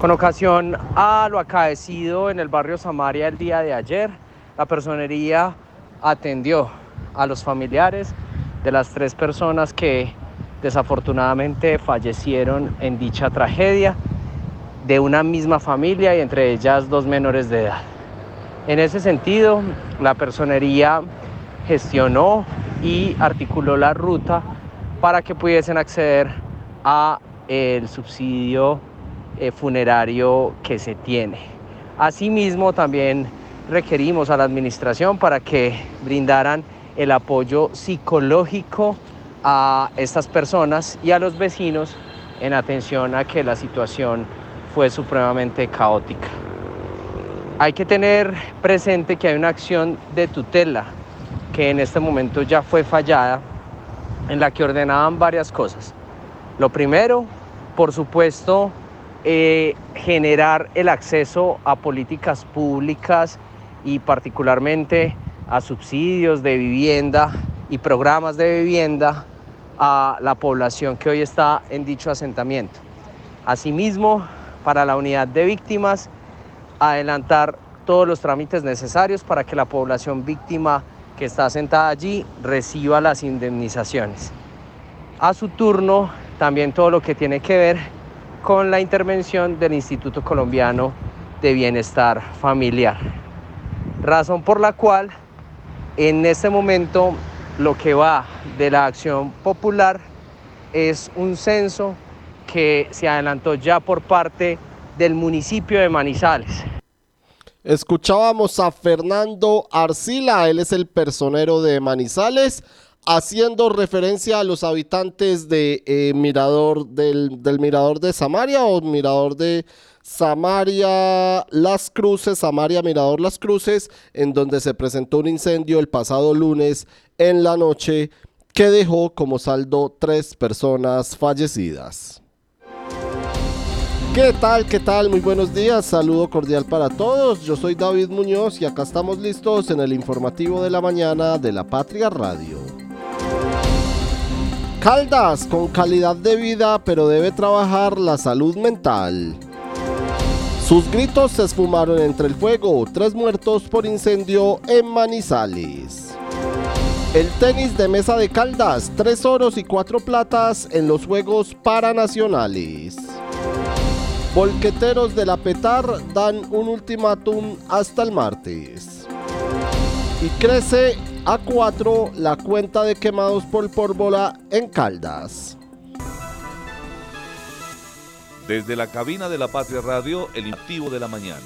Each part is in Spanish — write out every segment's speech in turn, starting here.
Con ocasión a lo acaecido en el barrio Samaria el día de ayer, la personería atendió a los familiares de las tres personas que desafortunadamente fallecieron en dicha tragedia de una misma familia y entre ellas dos menores de edad. En ese sentido, la personería gestionó y articuló la ruta para que pudiesen acceder a el subsidio eh, funerario que se tiene. Asimismo, también requerimos a la administración para que brindaran el apoyo psicológico a estas personas y a los vecinos en atención a que la situación fue supremamente caótica. Hay que tener presente que hay una acción de tutela que en este momento ya fue fallada, en la que ordenaban varias cosas. Lo primero, por supuesto, eh, generar el acceso a políticas públicas y particularmente a subsidios de vivienda y programas de vivienda a la población que hoy está en dicho asentamiento. Asimismo, para la unidad de víctimas, adelantar todos los trámites necesarios para que la población víctima que está sentada allí reciba las indemnizaciones. A su turno, también todo lo que tiene que ver con la intervención del Instituto Colombiano de Bienestar Familiar. Razón por la cual en este momento lo que va de la acción popular es un censo que se adelantó ya por parte del municipio de Manizales. Escuchábamos a Fernando Arcila, él es el personero de Manizales haciendo referencia a los habitantes eh, Mirador del, Mirador de Samaria o Mirador de Samaria Las Cruces, Samaria Mirador Las Cruces, en donde se presentó un incendio el pasado lunes en la noche que dejó como saldo tres personas fallecidas. ¿Qué tal? ¿Qué tal? Muy buenos días. Saludo cordial para todos. Yo soy David Muñoz y acá estamos listos en el informativo de la mañana de la Patria Radio. Caldas con calidad de vida, pero debe trabajar la salud mental. Sus gritos se esfumaron entre el fuego, tres muertos por incendio en Manizales. El tenis de mesa de Caldas, tres oros y cuatro platas en los Juegos Paranacionales. Volqueteros de la Petar dan un ultimátum hasta el martes. Y crece a 4 la cuenta de quemados por pólvora en Caldas. Desde la cabina de la Patria Radio, el activo de la mañana.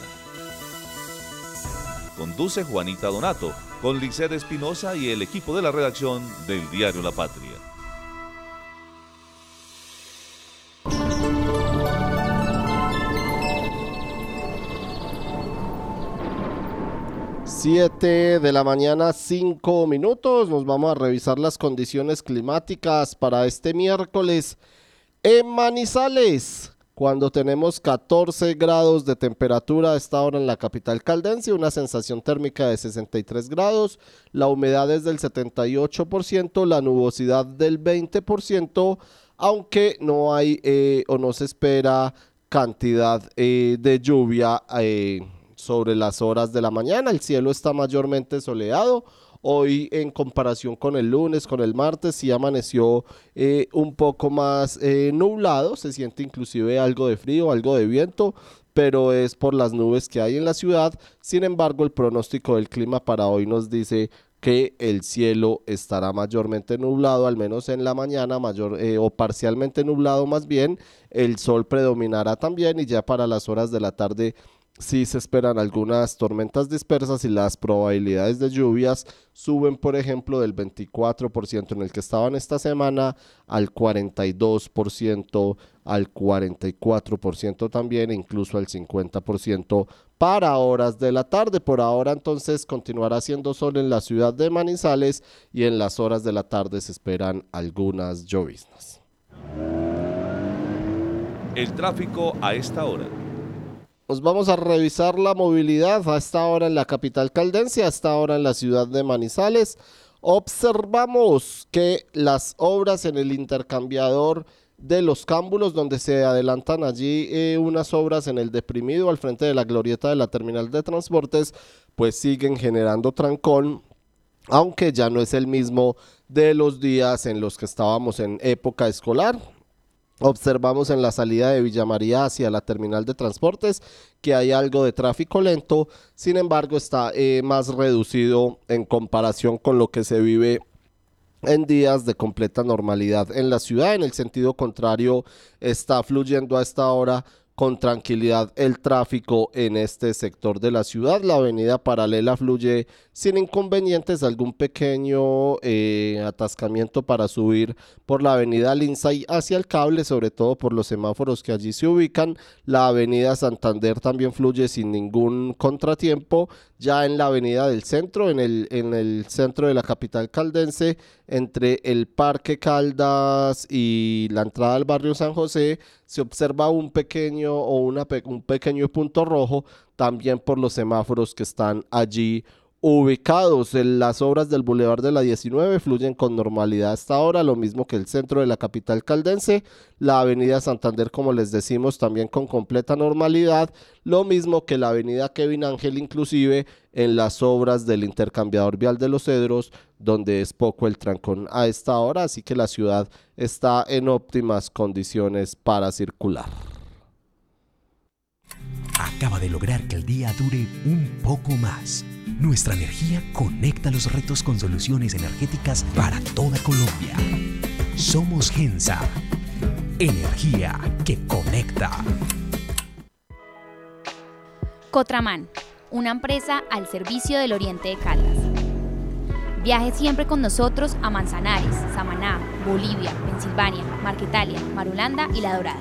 Conduce Juanita Donato, con Liced Espinosa y el equipo de la redacción del diario La Patria. 7 de la mañana, 5 minutos. Nos vamos a revisar las condiciones climáticas para este miércoles en Manizales. Cuando tenemos 14 grados de temperatura a esta hora en la capital caldense, una sensación térmica de 63 grados, la humedad es del 78%, la nubosidad del 20%, aunque no hay eh, o no se espera cantidad eh, de lluvia. Eh, sobre las horas de la mañana. El cielo está mayormente soleado. Hoy en comparación con el lunes, con el martes, sí amaneció eh, un poco más eh, nublado. Se siente inclusive algo de frío, algo de viento, pero es por las nubes que hay en la ciudad. Sin embargo, el pronóstico del clima para hoy nos dice que el cielo estará mayormente nublado, al menos en la mañana, mayor eh, o parcialmente nublado más bien. El sol predominará también y ya para las horas de la tarde sí se esperan algunas tormentas dispersas y las probabilidades de lluvias suben, por ejemplo, del 24% en el que estaban esta semana al 42%, al 44% también, e incluso al 50% para horas de la tarde. Por ahora entonces continuará siendo sol en la ciudad de Manizales y en las horas de la tarde se esperan algunas lloviznas. El tráfico a esta hora. Nos vamos a revisar la movilidad a esta hora en la capital caldense, a esta hora en la ciudad de Manizales. Observamos que las obras en el intercambiador de los cámbulos, donde se adelantan allí eh, unas obras en el deprimido al frente de la glorieta de la terminal de transportes, pues siguen generando trancón, aunque ya no es el mismo de los días en los que estábamos en época escolar. Observamos en la salida de Villa María hacia la terminal de transportes que hay algo de tráfico lento, sin embargo está eh, más reducido en comparación con lo que se vive en días de completa normalidad en la ciudad. En el sentido contrario, está fluyendo a esta hora con tranquilidad el tráfico en este sector de la ciudad. La avenida paralela fluye sin inconvenientes, algún pequeño eh, atascamiento para subir por la avenida Lindsay hacia el cable, sobre todo por los semáforos que allí se ubican. La avenida Santander también fluye sin ningún contratiempo. Ya en la avenida del centro, en el, en el centro de la capital caldense, entre el Parque Caldas y la entrada al barrio San José, se observa un pequeño o una, un pequeño punto rojo también por los semáforos que están allí ubicados. En las obras del Boulevard de la 19 fluyen con normalidad hasta ahora, lo mismo que el centro de la capital caldense, la avenida Santander, como les decimos, también con completa normalidad, lo mismo que la avenida Kevin Ángel, inclusive en las obras del intercambiador vial de los Cedros, donde es poco el trancón a esta hora, así que la ciudad está en óptimas condiciones para circular. Acaba de lograr que el día dure un poco más nuestra energía conecta los retos con soluciones energéticas para toda Colombia. Somos Gensa. Energía que conecta. Cotraman, una empresa al servicio del Oriente de Caldas. Viaje siempre con nosotros a Manzanares, Samaná, Bolivia, Pensilvania, Marquetalia, Marulanda y La Dorada.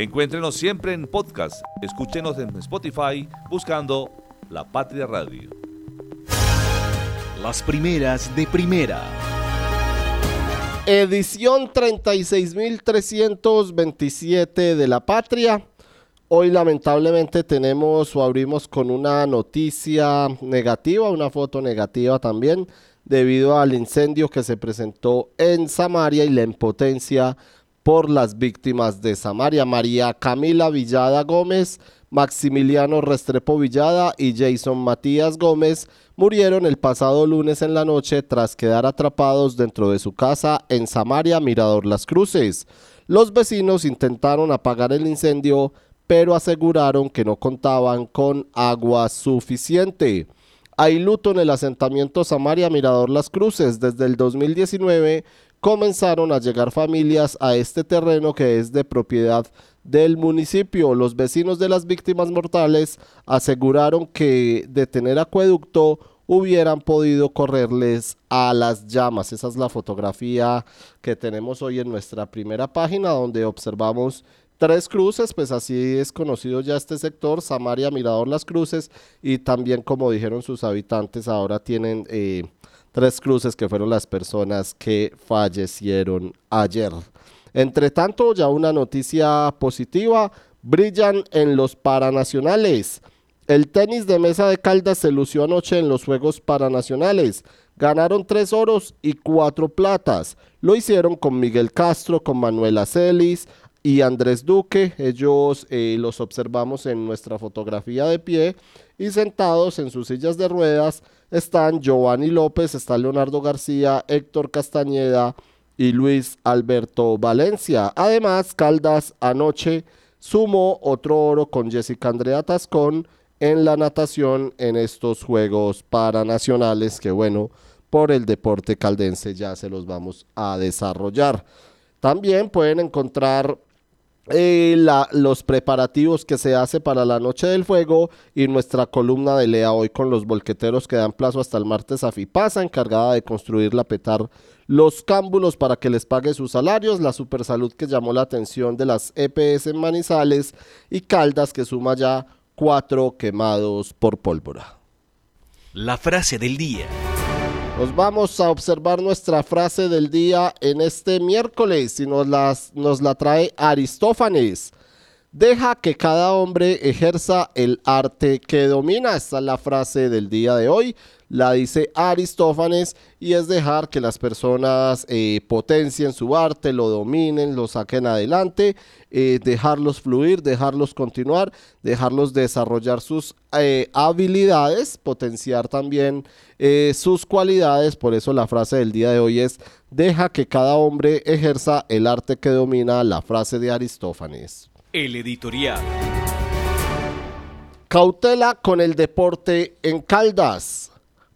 Encuéntrenos siempre en podcast. Escúchenos en Spotify buscando La Patria Radio. Las primeras de primera. Edición 36.327 de La Patria. Hoy lamentablemente tenemos o abrimos con una noticia negativa, una foto negativa también, debido al incendio que se presentó en Samaria y la impotencia por las víctimas de Samaria. María Camila Villada Gómez, Maximiliano Restrepo Villada y Jason Matías Gómez murieron el pasado lunes en la noche tras quedar atrapados dentro de su casa en Samaria, Mirador Las Cruces. Los vecinos intentaron apagar el incendio, pero aseguraron que no contaban con agua suficiente. Hay luto en el asentamiento Samaria Mirador Las Cruces. Desde el 2019 comenzaron a llegar familias a este terreno que es de propiedad del municipio. Los vecinos de las víctimas mortales aseguraron que de tener acueducto hubieran podido correrles a las llamas. Esa es la fotografía que tenemos hoy en nuestra primera página donde observamos tres cruces, pues así es conocido ya este sector, Samaria, Mirador, Las Cruces, y también como dijeron sus habitantes, ahora tienen eh, tres cruces que fueron las personas que fallecieron ayer. Entre tanto, ya una noticia positiva, brillan en los paranacionales. El tenis de mesa de Caldas se lució anoche en los Juegos Paranacionales. Ganaron tres oros y cuatro platas. Lo hicieron con Miguel Castro, con Manuela Celis y Andrés Duque. Ellos eh, los observamos en nuestra fotografía de pie y sentados en sus sillas de ruedas están Giovanni López, está Leonardo García, Héctor Castañeda, y Luis Alberto Valencia. Además, Caldas anoche sumó otro oro con Jessica Andrea Tascón en la natación en estos Juegos Paranacionales que bueno, por el deporte caldense ya se los vamos a desarrollar. También pueden encontrar eh, los preparativos que se hace para la noche del fuego y nuestra columna de Lea hoy con los volqueteros que dan plazo hasta el martes a FIPASA, encargada de construir la petar los cámbulos para que les pague sus salarios, la supersalud que llamó la atención de las EPS en Manizales y Caldas que suma ya cuatro quemados por pólvora. La frase del día. Nos vamos a observar nuestra frase del día en este miércoles y nos, nos la trae Aristófanes. Deja que cada hombre ejerza el arte que domina. Esta es la frase del día de hoy la dice Aristófanes y es dejar que las personas eh, potencien su arte, lo dominen, lo saquen adelante, eh, dejarlos fluir, dejarlos continuar, dejarlos desarrollar sus eh, habilidades, potenciar también sus cualidades. Por eso la frase del día de hoy es, deja que cada hombre ejerza el arte que domina, la frase de Aristófanes. El editorial. Cautela con el deporte en Caldas.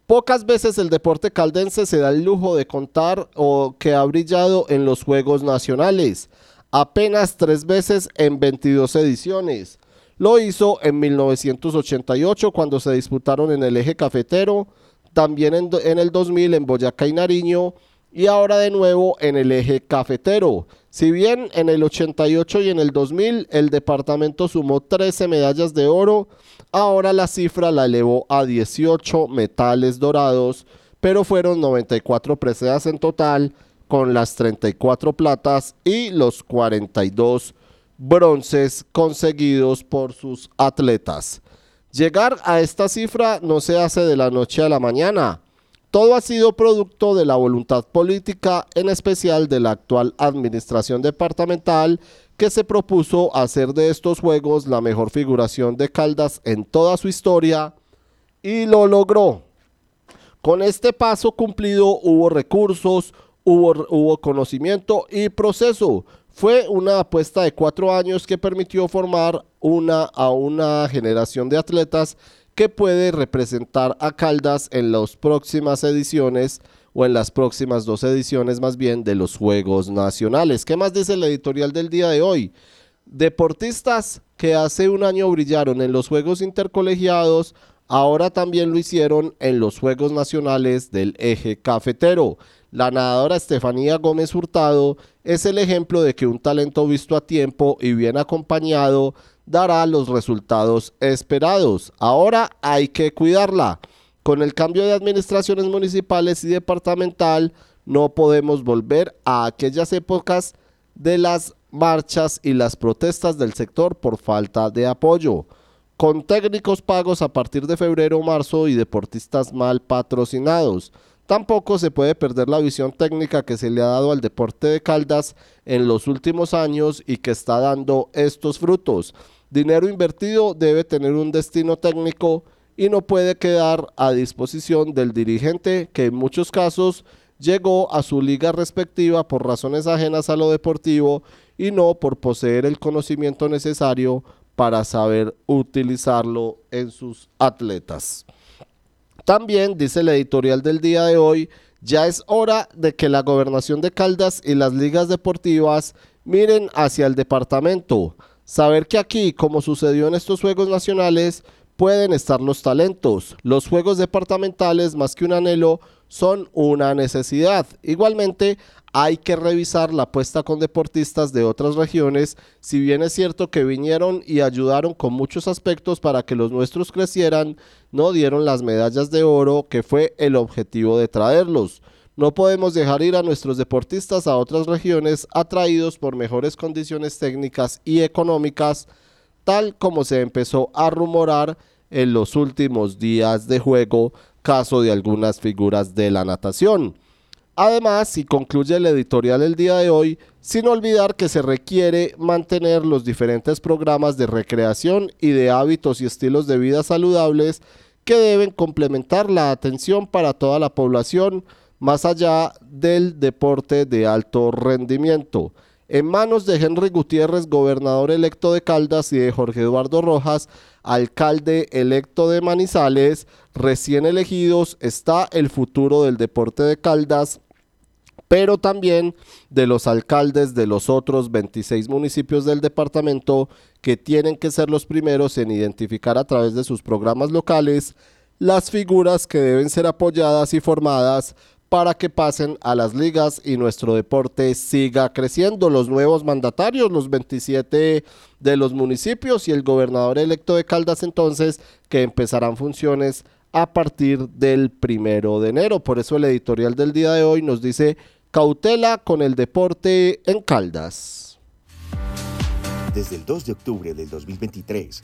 Pocas veces el deporte caldense se da el lujo de contar o que ha brillado en los Juegos Nacionales, apenas tres veces en 22 ediciones. Lo hizo en 1988 cuando se disputaron en el eje cafetero, también en, el 2000 en Boyacá y Nariño y ahora de nuevo en el eje cafetero. Si bien en el 88 y en el 2000 el departamento sumó 13 medallas de oro, ahora la cifra la elevó a 18 metales dorados, pero fueron 94 preseas en total, con las 34 platas y los 42 bronces conseguidos por sus atletas. Llegar a esta cifra no se hace de la noche a la mañana, todo ha sido producto de la voluntad política, en especial de la actual administración departamental, que se propuso hacer de estos Juegos la mejor figuración de Caldas en toda su historia y lo logró. Con este paso cumplido hubo recursos, hubo, hubo conocimiento y proceso. Fue una apuesta de cuatro años que permitió formar una, a una generación de atletas que puede representar a Caldas en las próximas ediciones o en las próximas dos ediciones más bien de los Juegos Nacionales. ¿Qué más dice el editorial del día de hoy? Deportistas que hace un año brillaron en los Juegos Intercolegiados, ahora también lo hicieron en los Juegos Nacionales del eje cafetero. La nadadora Estefanía Gómez Hurtado es el ejemplo de que un talento visto a tiempo y bien acompañado dará los resultados esperados. Ahora hay que cuidarla. Con el cambio de administraciones municipales y departamental, no podemos volver a aquellas épocas de las marchas y las protestas del sector por falta de apoyo. Con técnicos pagos a partir de febrero o marzo y deportistas mal patrocinados. Tampoco se puede perder la visión técnica que se le ha dado al deporte de Caldas en los últimos años y que está dando estos frutos. Dinero invertido debe tener un destino técnico y no puede quedar a disposición del dirigente que en muchos casos llegó a su liga respectiva por razones ajenas a lo deportivo y no por poseer el conocimiento necesario para saber utilizarlo en sus atletas. También dice el editorial del día de hoy, ya es hora de que la gobernación de Caldas y las ligas deportivas miren hacia el departamento Saber que aquí, como sucedió en estos Juegos Nacionales, pueden estar los talentos. Los Juegos Departamentales, más que un anhelo, son una necesidad. Igualmente, hay que revisar la apuesta con deportistas de otras regiones, si bien es cierto que vinieron y ayudaron con muchos aspectos para que los nuestros crecieran, no dieron las medallas de oro que fue el objetivo de traerlos. No podemos dejar ir a nuestros deportistas a otras regiones atraídos por mejores condiciones técnicas y económicas, tal como se empezó a rumorar en los últimos días de juego, caso de algunas figuras de la natación. Además, y concluye el editorial el día de hoy, sin olvidar que se requiere mantener los diferentes programas de recreación y de hábitos y estilos de vida saludables que deben complementar la atención para toda la población, más allá del deporte de alto rendimiento. En manos de Henry Gutiérrez, gobernador electo de Caldas, y de Jorge Eduardo Rojas, alcalde electo de Manizales, recién elegidos, está el futuro del deporte de Caldas pero también de los alcaldes de los otros 26 municipios del departamento que tienen que ser los primeros en identificar a través de sus programas locales las figuras que deben ser apoyadas y formadas para que pasen a las ligas y nuestro deporte siga creciendo. Los nuevos mandatarios, los 27 de los municipios y el gobernador electo de Caldas entonces, que empezarán funciones a partir del primero de enero. Por eso el editorial del día de hoy nos dice Cautela con el deporte en Caldas. Desde el 2 de octubre del 2023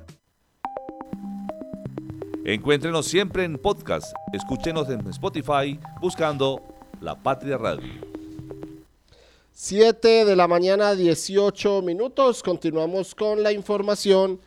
Encuéntrenos siempre en podcast. Escúchenos en Spotify buscando La Patria Radio. 7 de la mañana, 18 minutos. Continuamos con la información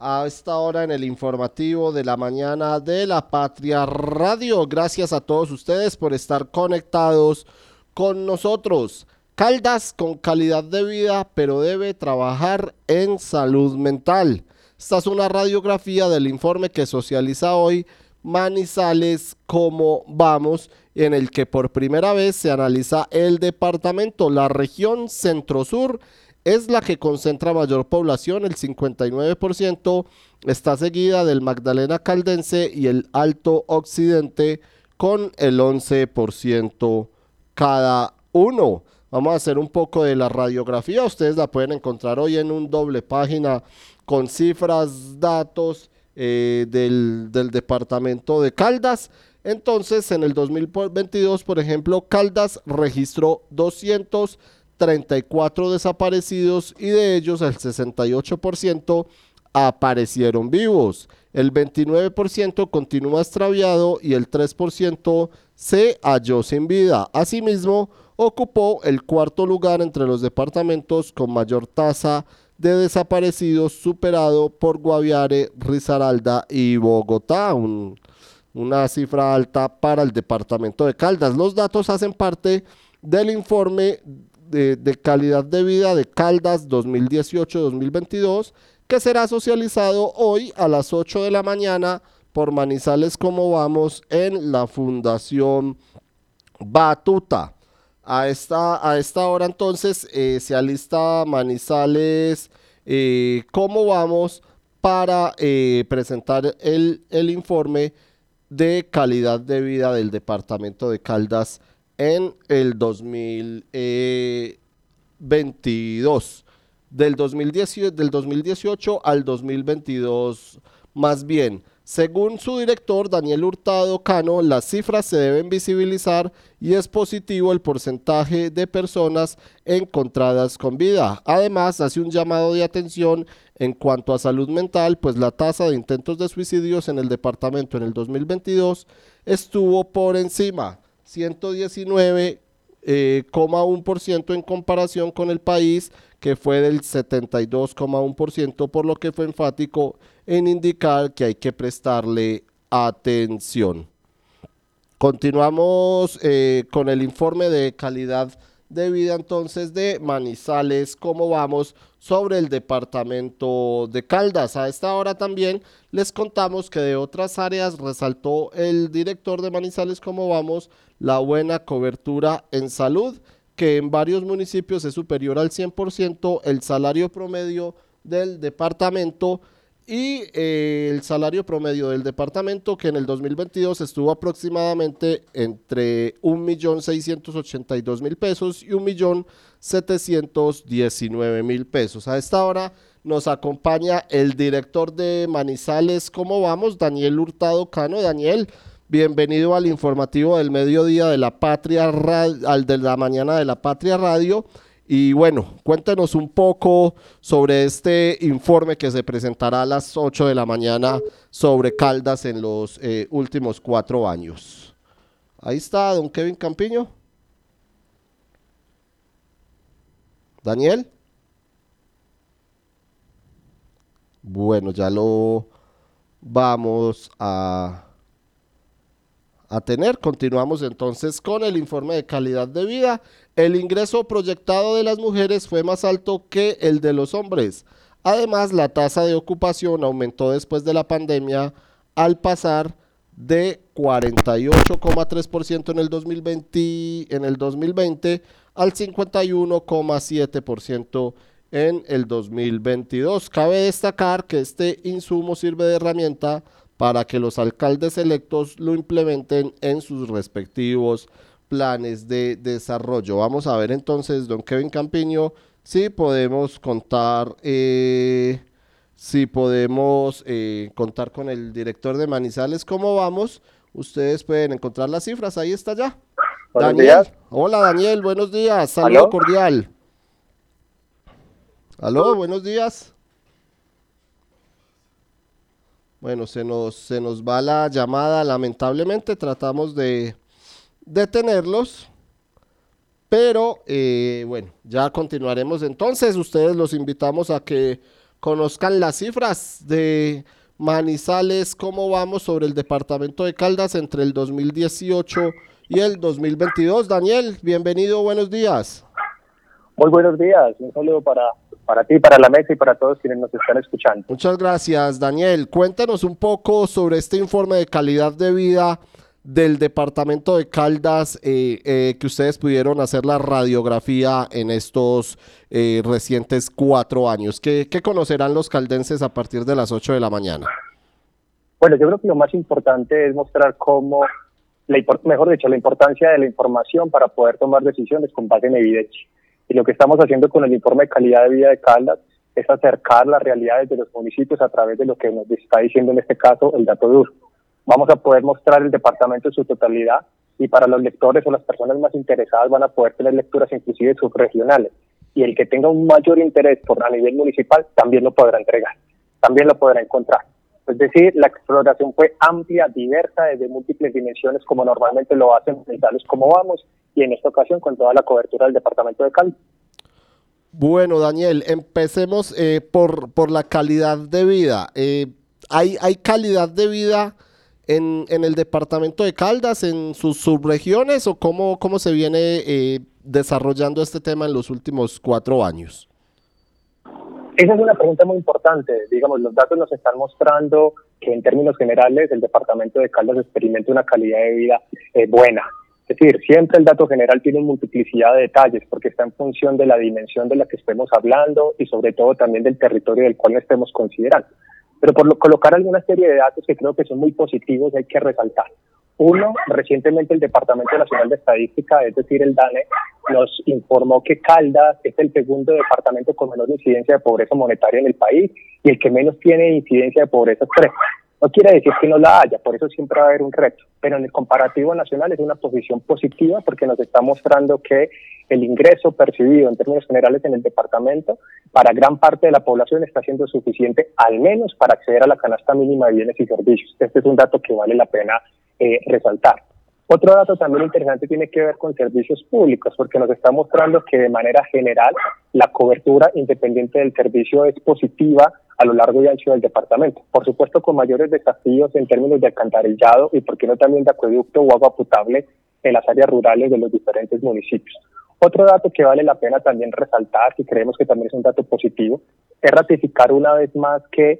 a esta hora en el informativo de la mañana de la Patria Radio. Gracias a todos ustedes por estar conectados con nosotros. Caldas con calidad de vida, pero debe trabajar en salud mental. Esta es una radiografía del informe que socializa hoy Manizales, cómo vamos, en el que por primera vez se analiza el departamento. La región centro-sur es la que concentra mayor población, el 59%, está seguida del Magdalena Caldense y el Alto Occidente con el 11% cada uno. Vamos a hacer un poco de la radiografía, ustedes la pueden encontrar hoy en un doble página con cifras, datos eh, del, del departamento de Caldas. Entonces, en el 2022, por ejemplo, Caldas registró 234 desaparecidos y de ellos el 68% aparecieron vivos. El 29% continúa extraviado y el 3% se halló sin vida. Asimismo, ocupó el cuarto lugar entre los departamentos con mayor tasa de desaparecidos, superado por Guaviare, Risaralda y Bogotá, una cifra alta para el departamento de Caldas. Los datos hacen parte del informe de, de calidad de vida de Caldas 2018-2022, que será socializado hoy a las 8 de la mañana por Manizales como vamos en la Fundación Batuta. A esta, a esta hora entonces eh, se alista Manizales eh, cómo vamos para eh, presentar el, el, informe de calidad de vida del departamento de Caldas en el 2022. Del, 2018, del 2018 al 2022 más bien. Según su director, Daniel Hurtado Cano, las cifras se deben visibilizar y es positivo el porcentaje de personas encontradas con vida. Además, hace un llamado de atención en cuanto a salud mental, pues la tasa de intentos de suicidios en el departamento en el 2022 estuvo por encima, 119 eh, ciento en comparación con el país que fue del 72,1%, por lo que fue enfático en indicar que hay que prestarle atención. Continuamos eh, con el informe de calidad de vida entonces de Manizales, cómo vamos sobre el departamento de Caldas. A esta hora también les contamos que de otras áreas resaltó el director de Manizales, cómo vamos, la buena cobertura en salud que en varios municipios es superior al 100%, el salario promedio del departamento y eh, el salario promedio del departamento que en el 2022 estuvo aproximadamente entre 1.682.000 pesos y 1.719.000 pesos. A esta hora nos acompaña el director de Manizales, ¿cómo vamos? Daniel Hurtado Cano. Daniel, bienvenido al informativo del mediodía de la Patria, al de la mañana de la Patria Radio. Y bueno, cuéntenos un poco sobre este informe que se presentará a las 8 de la mañana sobre Caldas en los eh, últimos cuatro años. Ahí está, don Kevin Campiño. Daniel. Bueno, ya lo vamos a a tener. Continuamos entonces con el informe de calidad de vida. El ingreso proyectado de las mujeres fue más alto que el de los hombres. Además, la tasa de ocupación aumentó después de la pandemia al pasar de 48,3% en el 2020 en el 2020 al 51,7% en el 2022. Cabe destacar que este insumo sirve de herramienta para que los alcaldes electos lo implementen en sus respectivos planes de desarrollo. Vamos a ver entonces, don Kevin Campiño, si podemos contar, eh, si podemos eh, contar con el director de Manizales, ¿cómo vamos? Ustedes pueden encontrar las cifras, ahí está ya. Daniel. Hola Daniel, buenos días, saludo cordial. Aló, buenos días. Bueno, se nos, se nos va la llamada, lamentablemente tratamos de detenerlos, pero eh, bueno, ya continuaremos entonces. Ustedes los invitamos a que conozcan las cifras de Manizales, cómo vamos sobre el departamento de Caldas entre el 2018 y el 2022. Daniel, bienvenido, buenos días. Muy buenos días, un saludo para para ti, para la mesa y para todos quienes nos están escuchando. Muchas gracias, Daniel. Cuéntanos un poco sobre este informe de calidad de vida del departamento de Caldas eh, eh, que ustedes pudieron hacer la radiografía en estos eh, recientes cuatro años. ¿Qué, conocerán los caldenses a partir de las ocho de la mañana? Bueno, yo creo que lo más importante es mostrar cómo, la, mejor dicho, la importancia de la información para poder tomar decisiones con base en evidencia. Y lo que estamos haciendo con el informe de calidad de vida de Caldas es acercar las realidades de los municipios a través de lo que nos está diciendo en este caso el dato duro. Vamos a poder mostrar el departamento en su totalidad y para los lectores o las personas más interesadas van a poder tener lecturas inclusive subregionales. Y el que tenga un mayor interés por a nivel municipal también lo podrá entregar, también lo podrá encontrar. Es decir, la exploración fue amplia, diversa, desde múltiples dimensiones, como normalmente lo hacen tales como vamos, y en esta ocasión con toda la cobertura del departamento de Cali. Bueno, Daniel, empecemos eh, por, por la calidad de vida. Eh, ¿hay, ¿Hay calidad de vida en, en, el departamento de Caldas, en sus subregiones, o cómo, cómo se viene eh, desarrollando este tema en los últimos cuatro años? Esa es una pregunta muy importante. Digamos, los datos nos están mostrando que en términos generales el departamento de Caldas experimenta una calidad de vida eh, buena. Es decir, siempre el dato general tiene una multiplicidad de detalles porque está en función de la dimensión de la que estemos hablando y sobre todo también del territorio del cual estemos considerando. Pero por colocar alguna serie de datos que creo que son muy positivos hay que resaltar. Uno, recientemente el Departamento Nacional de Estadística, es decir, el DANE, nos informó que Caldas es el segundo departamento con menor incidencia de pobreza monetaria en el país y el que menos tiene incidencia de pobreza extrema. No quiere decir que no la haya, por eso siempre va a haber un reto, pero en el comparativo nacional es una posición positiva porque nos está mostrando que el ingreso percibido en términos generales en el departamento para gran parte de la población está siendo suficiente al menos para acceder a la canasta mínima de bienes y servicios. Este es un dato que vale la pena eh, resaltar. Otro dato también interesante tiene que ver con servicios públicos, porque nos está mostrando que de manera general la cobertura independiente del servicio es positiva a lo largo y ancho del departamento. Por supuesto, con mayores desafíos en términos de alcantarillado y, por qué no, también de acueducto o agua potable en las áreas rurales de los diferentes municipios. Otro dato que vale la pena también resaltar, y creemos que también es un dato positivo, es ratificar una vez más que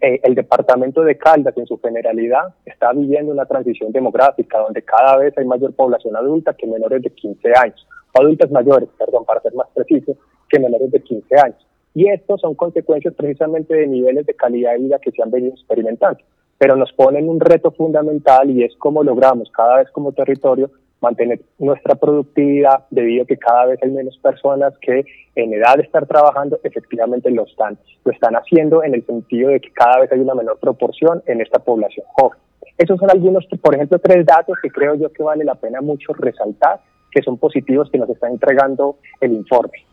eh, el departamento de Caldas en su generalidad está viviendo una transición demográfica donde cada vez hay mayor población adulta que menores de 15 años, o adultas mayores, perdón, para ser más preciso, que menores de 15 años. Y estos son consecuencias precisamente de niveles de calidad de vida que se han venido experimentando. Pero nos ponen un reto fundamental y es cómo logramos cada vez como territorio mantener nuestra productividad debido a que cada vez hay menos personas que en edad de estar trabajando efectivamente lo están, lo están haciendo en el sentido de que cada vez hay una menor proporción en esta población joven. Esos son algunos, por ejemplo, tres datos que creo yo que vale la pena mucho resaltar, que son positivos que nos está entregando el informe.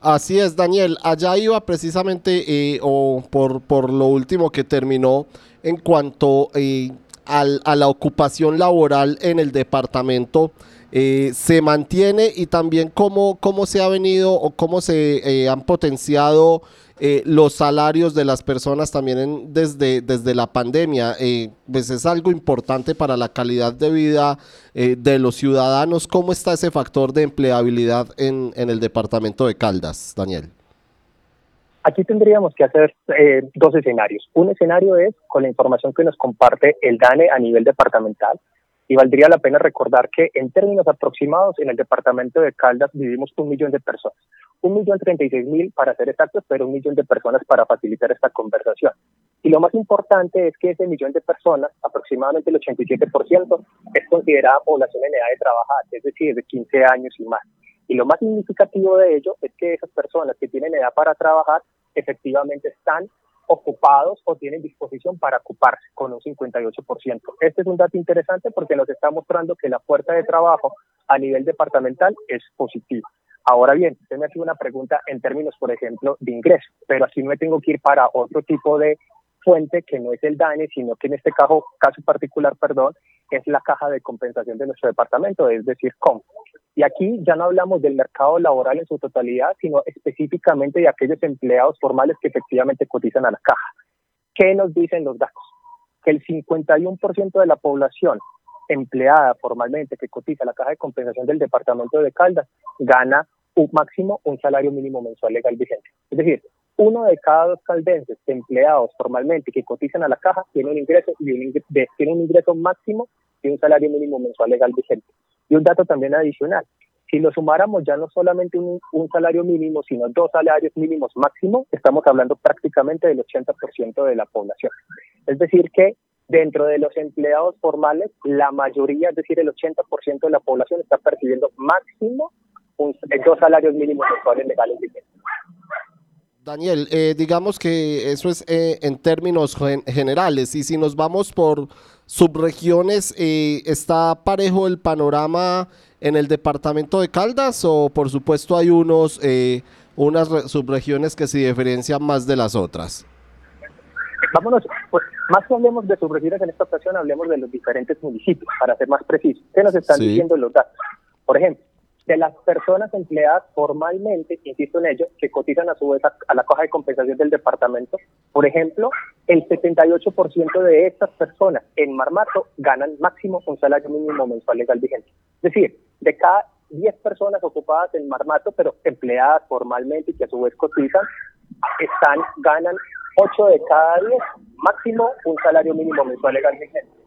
Así es, Daniel. Allá iba precisamente, eh, o por, por lo último que terminó, en cuanto eh, al, a la ocupación laboral en el departamento. Eh, se mantiene y también cómo, cómo se ha venido o cómo se eh, han potenciado eh, los salarios de las personas también desde, desde la pandemia. pues es algo importante para la calidad de vida de los ciudadanos. ¿Cómo está ese factor de empleabilidad en, en el departamento de Caldas, Daniel? Aquí tendríamos que hacer dos escenarios. Un escenario es con la información que nos comparte el DANE a nivel departamental, y valdría la pena recordar que en términos aproximados en el departamento de Caldas vivimos un millón de personas. Un millón treinta y seis mil para ser exactos, pero un millón de personas para facilitar esta conversación. Y lo más importante es que ese millón de personas, aproximadamente el 87%, es considerada población en edad de trabajar, es decir, de 15 años y más. Y lo más significativo de ello es que esas personas que tienen edad para trabajar efectivamente están ocupados o tienen disposición para ocuparse con un 58%. Este es un dato interesante porque nos está mostrando que la fuerza de trabajo a nivel departamental es positiva. Ahora bien, usted me hace una pregunta en términos, por ejemplo, de ingreso, pero así no me tengo que ir para otro tipo de fuente que no es el DANE, sino que en este caso, caso particular, perdón, es la caja de compensación de nuestro departamento, es decir, COM. Y aquí ya no hablamos del mercado laboral en su totalidad, sino específicamente de aquellos empleados formales que efectivamente cotizan a la caja. ¿Qué nos dicen los datos? Que el 51% de la población empleada formalmente que cotiza a la caja de compensación del departamento de Caldas gana un máximo un salario mínimo mensual legal vigente. Es decir, uno de cada dos caldenses empleados formalmente que cotizan a la caja tiene un ingreso y un tiene un ingreso máximo y un salario mínimo mensual legal vigente. Y un dato también adicional, si lo sumáramos ya no solamente un, salario mínimo, sino dos salarios mínimos máximo, estamos hablando prácticamente del 80% de la población. Es decir, que dentro de los empleados formales, la mayoría, es decir, el 80% de la población está percibiendo máximo un, dos salarios mínimos mensuales legales. Daniel, eh, digamos que eso es eh, en términos generales y si nos vamos por subregiones, eh, ¿está parejo el panorama en el departamento de Caldas o por supuesto hay unos unas subregiones que se diferencian más de las otras? Vámonos, pues más que hablemos de subregiones en esta ocasión, hablemos de los diferentes municipios, para ser más precisos. ¿Qué nos están diciendo los datos? Por ejemplo, de las personas empleadas formalmente, insisto en ello, que cotizan a su vez a, la caja de compensación del departamento, por ejemplo, el 78% de estas personas en Marmato ganan máximo un salario mínimo mensual legal vigente. Es decir, de cada 10 personas ocupadas en Marmato, pero empleadas formalmente y que a su vez cotizan, están, ganan 8 de cada 10, máximo un salario mínimo mensual legal vigente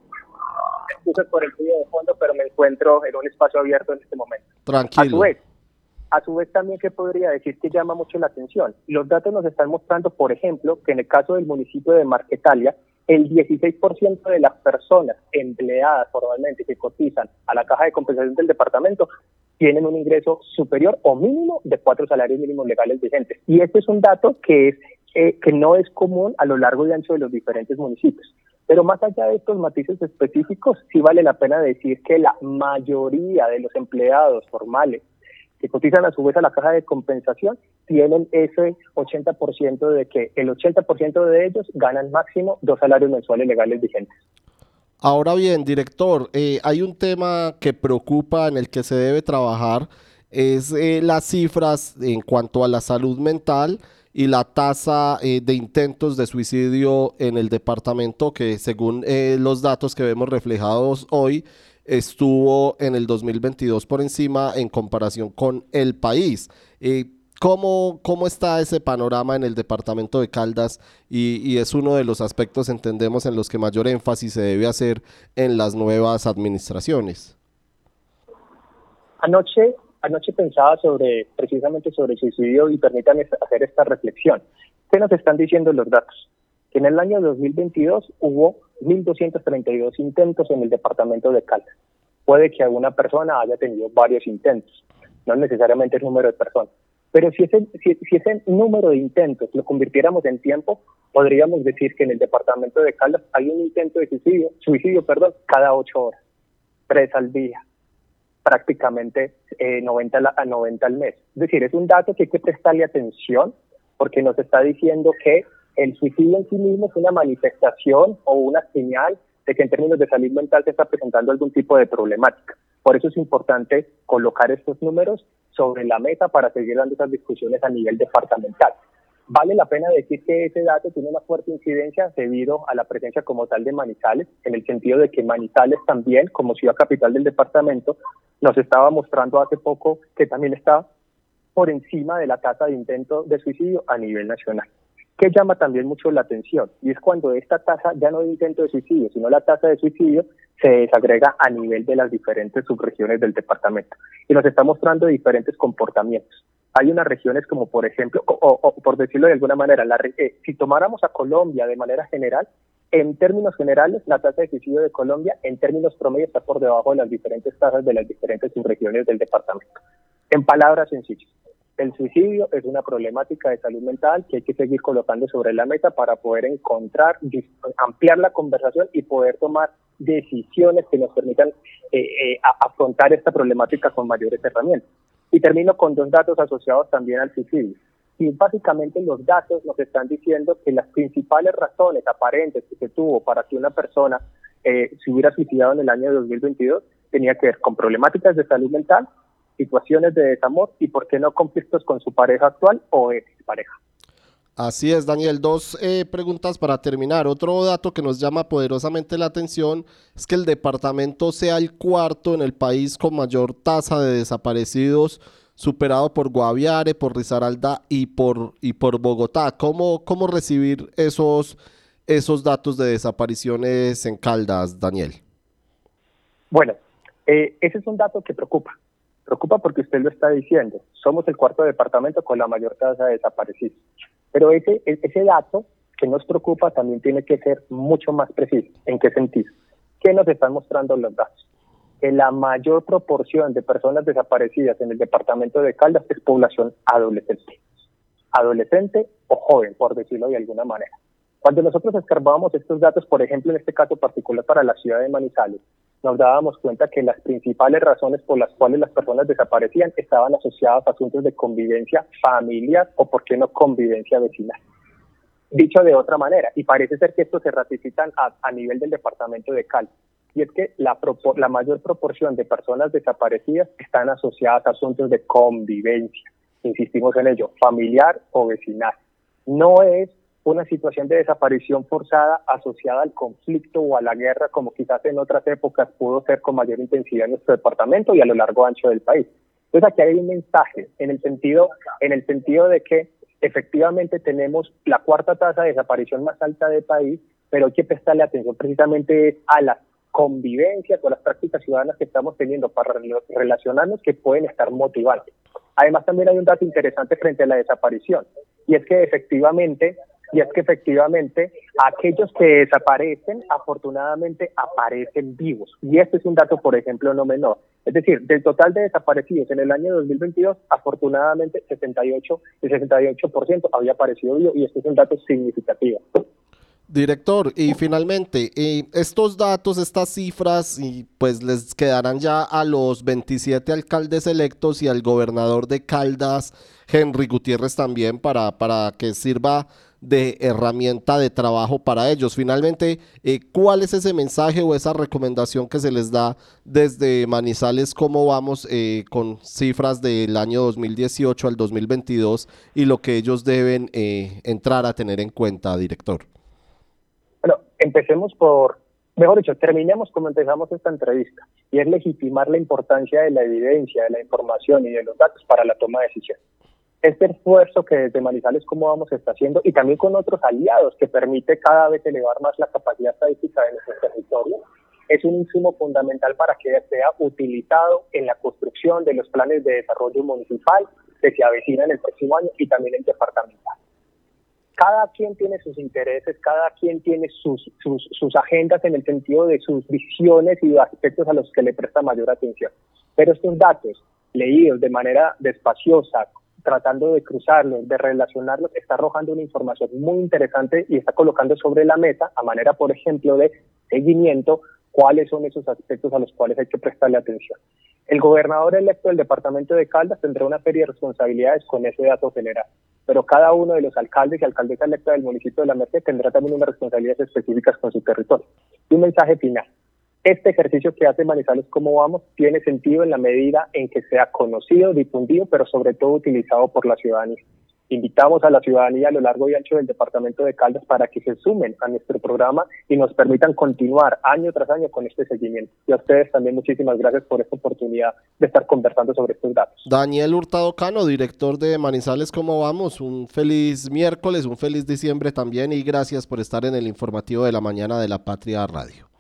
puse por el ruido de fondo, pero me encuentro en un espacio abierto en este momento. Tranquilo. A su vez, a su vez también que podría decir que llama mucho la atención. Los datos nos están mostrando, por ejemplo, que en el caso del municipio de Marquetalia, el 16% de las personas empleadas formalmente que cotizan a la caja de compensación del departamento tienen un ingreso superior o mínimo de cuatro salarios mínimos legales vigentes. Y este es un dato que, es, eh, que no es común a lo largo y ancho de los diferentes municipios. Pero más allá de estos matices específicos, sí vale la pena decir que la mayoría de los empleados formales que cotizan a su vez a la caja de compensación tienen ese 80% de que el 80% de ellos ganan máximo dos salarios mensuales legales vigentes. Ahora bien, director, eh, hay un tema que preocupa en el que se debe trabajar, es eh, las cifras en cuanto a la salud mental y la tasa eh, de intentos de suicidio en el departamento que según eh, los datos que vemos reflejados hoy estuvo en el 2022 por encima en comparación con el país. Eh, ¿cómo, ¿Cómo está ese panorama en el departamento de Caldas? Y, y, es uno de los aspectos, entendemos, en los que mayor énfasis se debe hacer en las nuevas administraciones. Anoche anoche pensaba sobre precisamente sobre el suicidio y permítanme hacer esta reflexión. ¿Qué nos están diciendo los datos? Que en el año 2022 hubo 1.232 intentos en el departamento de Caldas. Puede que alguna persona haya tenido varios intentos, no necesariamente el número de personas. Pero si ese, si, ese número de intentos lo convirtiéramos en tiempo, podríamos decir que en el departamento de Caldas hay un intento de suicidio, suicidio perdón, cada ocho horas, tres al día, prácticamente eh, 90 a 90 al mes. Es decir, es un dato que hay que prestarle atención porque nos está diciendo que el suicidio en sí mismo es una manifestación o una señal de que en términos de salud mental se está presentando algún tipo de problemática. Por eso es importante colocar estos números sobre la mesa para seguir dando esas discusiones a nivel departamental. Vale la pena decir que ese dato tiene una fuerte incidencia debido a la presencia como tal de Manizales, en el sentido de que Manizales también, como ciudad capital del departamento, nos estaba mostrando hace poco que también está por encima de la tasa de intento de suicidio a nivel nacional. ¿Qué llama también mucho la atención? Y es cuando esta tasa ya no de intento de suicidio, sino la tasa de suicidio se desagrega a nivel de las diferentes subregiones del departamento. Y nos está mostrando diferentes comportamientos. Hay unas regiones como, por ejemplo, o, por decirlo de alguna manera, la, eh, si tomáramos a Colombia de manera general, en términos generales, la tasa de suicidio de Colombia, en términos promedio, está por debajo de las diferentes tasas de las diferentes subregiones del departamento. En palabras sencillas, el suicidio es una problemática de salud mental que hay que seguir colocando sobre la mesa para poder encontrar, ampliar la conversación y poder tomar decisiones que nos permitan eh, eh, afrontar esta problemática con mayores herramientas. Y termino con dos datos asociados también al suicidio. Y básicamente los datos nos están diciendo que las principales razones aparentes que se tuvo para que una persona eh, se hubiera suicidado en el año 2022 tenía que ver con problemáticas de salud mental situaciones de desamor y, por qué no, conflictos con su pareja actual o ex pareja. Así es, Daniel. Dos eh, preguntas para terminar. Otro dato que nos llama poderosamente la atención es que el departamento sea el cuarto en el país con mayor tasa de desaparecidos, superado por Guaviare, por Risaralda y por, y por Bogotá. ¿Cómo, cómo recibir esos, esos datos de desapariciones en Caldas, Daniel? Bueno, eh, ese es un dato que preocupa preocupa porque usted lo está diciendo. Somos el cuarto departamento con la mayor tasa de desaparecidos. Pero ese, e, ese dato que nos preocupa también tiene que ser mucho más preciso. ¿En qué sentido? ¿Qué nos están mostrando los datos? Que la mayor proporción de personas desaparecidas en el departamento de Caldas es población adolescente. Adolescente o joven, por decirlo de alguna manera. Cuando nosotros escarbábamos estos datos, por ejemplo, en este caso particular para la ciudad de Manizales, nos dábamos cuenta que las principales razones por las cuales las personas desaparecían estaban asociadas a asuntos de convivencia familiar o, por qué no, convivencia vecinal. Dicho de otra manera, y parece ser que esto se ratifican a, nivel del departamento de Cali, y es que la, la mayor proporción de personas desaparecidas están asociadas a asuntos de convivencia, insistimos en ello, familiar o vecinal. No es una situación de desaparición forzada asociada al conflicto o a la guerra, como quizás en otras épocas pudo ser con mayor intensidad en nuestro departamento y a lo largo ancho del país. Entonces aquí hay un mensaje en el sentido, en el sentido de que efectivamente tenemos la cuarta tasa de desaparición más alta del país, pero hay que prestarle atención precisamente a las convivencias o las prácticas ciudadanas que estamos teniendo para relacionarnos que pueden estar motivando. Además, también hay un dato interesante frente a la desaparición, y es que efectivamente y es que efectivamente aquellos que desaparecen afortunadamente aparecen vivos. Y este es un dato, por ejemplo, no menor. Es decir, del total de desaparecidos en el año 2022, afortunadamente 68, el 68% había aparecido vivo y este es un dato significativo. Director, y finalmente, estos datos, estas cifras, y pues les quedarán ya a los 27 alcaldes electos y al gobernador de Caldas, Henry Gutiérrez también, para, para que sirva de herramienta de trabajo para ellos. Finalmente, eh, ¿cuál es ese mensaje o esa recomendación que se les da desde Manizales? ¿Cómo vamos eh, con cifras del año 2018 al 2022 y lo que ellos deben eh, entrar a tener en cuenta, director? Bueno, empecemos por, mejor dicho, terminemos como empezamos esta entrevista, y es legitimar la importancia de la evidencia, de la información y de los datos para la toma de decisiones este esfuerzo que desde Manizales como vamos está haciendo y también con otros aliados que permite cada vez elevar más la capacidad estadística de nuestro territorio, es un insumo fundamental para que sea utilizado en la construcción de los planes de desarrollo municipal que se avecinan el próximo año y también el departamental. Cada quien tiene sus intereses, cada quien tiene sus, sus, sus agendas en el sentido de sus visiones y aspectos a los que le presta mayor atención. Pero estos datos leídos de manera despaciosa, tratando de cruzarlos, de relacionarlos, está arrojando una información muy interesante y está colocando sobre la mesa, a manera, por ejemplo, de seguimiento, cuáles son esos aspectos a los cuales hay que prestarle atención. El gobernador electo del departamento de Caldas tendrá una serie de responsabilidades con ese dato general, pero cada uno de los alcaldes y alcaldesas electas del municipio de La Merced tendrá también unas responsabilidades específicas con su territorio. Y un mensaje final. Este ejercicio que hace Manizales como vamos tiene sentido en la medida en que sea conocido, difundido, pero sobre todo utilizado por la ciudadanía. Invitamos a la ciudadanía a lo largo y ancho del departamento de Caldas para que se sumen a nuestro programa y nos permitan continuar año tras año con este seguimiento. Y a ustedes también muchísimas gracias por esta oportunidad de estar conversando sobre estos datos. Daniel Hurtado Cano, director de Manizales, ¿cómo vamos? Un feliz miércoles, un feliz diciembre también y gracias por estar en el informativo de la mañana de la Patria Radio.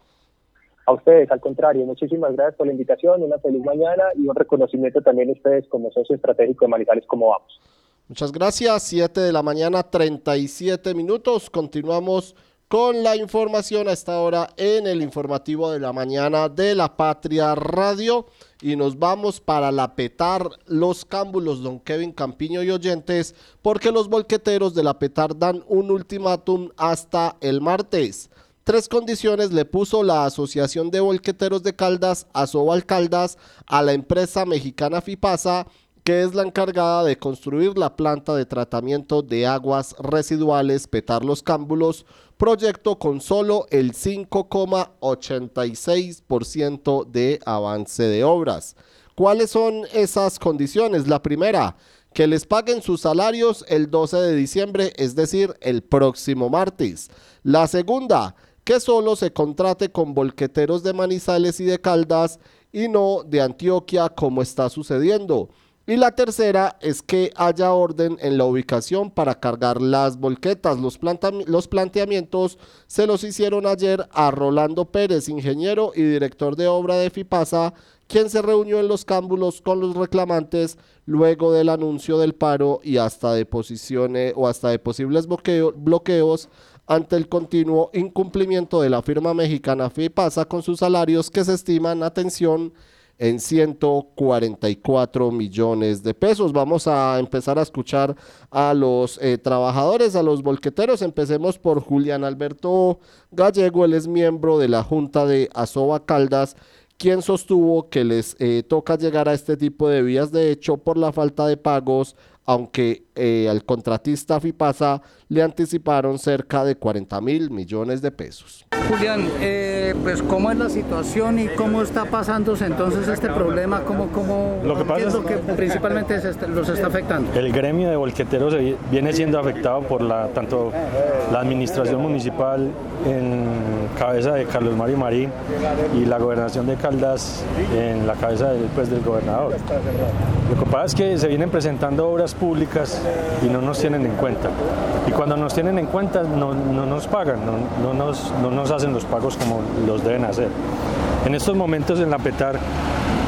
A ustedes, al contrario, muchísimas gracias por la invitación, una feliz mañana y un reconocimiento también a ustedes como socio estratégico de Manizales, ¿cómo vamos? Muchas gracias. 7 de la mañana, 37 minutos. Continuamos con la información a esta hora en el informativo de la mañana de la Patria Radio. Y nos vamos para la Petar Los Cámbulos, don Kevin Campiño y oyentes, porque los volqueteros de la Petar dan un ultimátum hasta el martes. Tres condiciones le puso la Asociación de Volqueteros de Caldas, Asobal Caldas, a la empresa mexicana FIPASA que es la encargada de construir la planta de tratamiento de aguas residuales Petar Los Cámbulos, proyecto con solo el 5,86% de avance de obras. ¿Cuáles son esas condiciones? La primera, que les paguen sus salarios el 12 de diciembre, es decir, el próximo martes. La segunda, que solo se contrate con volqueteros de Manizales y de Caldas y no de Antioquia como está sucediendo. Y la tercera es que haya orden en la ubicación para cargar las volquetas. Los, los, planteamientos se los hicieron ayer a Rolando Pérez, ingeniero y director de obra de FIPASA, quien se reunió en los cámbulos con los reclamantes luego del anuncio del paro y hasta de posiciones o hasta de posibles bloqueos ante el continuo incumplimiento de la firma mexicana FIPASA con sus salarios que se estiman, atención, en 144 millones de pesos. Vamos a empezar a escuchar a los eh, trabajadores, a los volqueteros. Empecemos por Julián Alberto Gallego, él es miembro de la Junta de Asoba Caldas, quien sostuvo que les eh, toca llegar a este tipo de vías de hecho por la falta de pagos aunque eh, al contratista FIPASA le anticiparon cerca de 40 mil millones de pesos. Julián, eh, pues cómo es la situación y cómo está pasándose entonces este problema, cómo, cómo lo que pasa es lo que principalmente los está afectando. El gremio de volqueteros viene siendo afectado por la tanto la administración municipal en cabeza de Carlos Mario Marín y la gobernación de Caldas en la cabeza del, pues, del gobernador. Lo que pasa es que se vienen presentando obras públicas y no nos tienen en cuenta. Y cuando nos tienen en cuenta no, nos pagan, no, nos, no nos hacen los pagos como los deben hacer. En estos momentos en la PETAR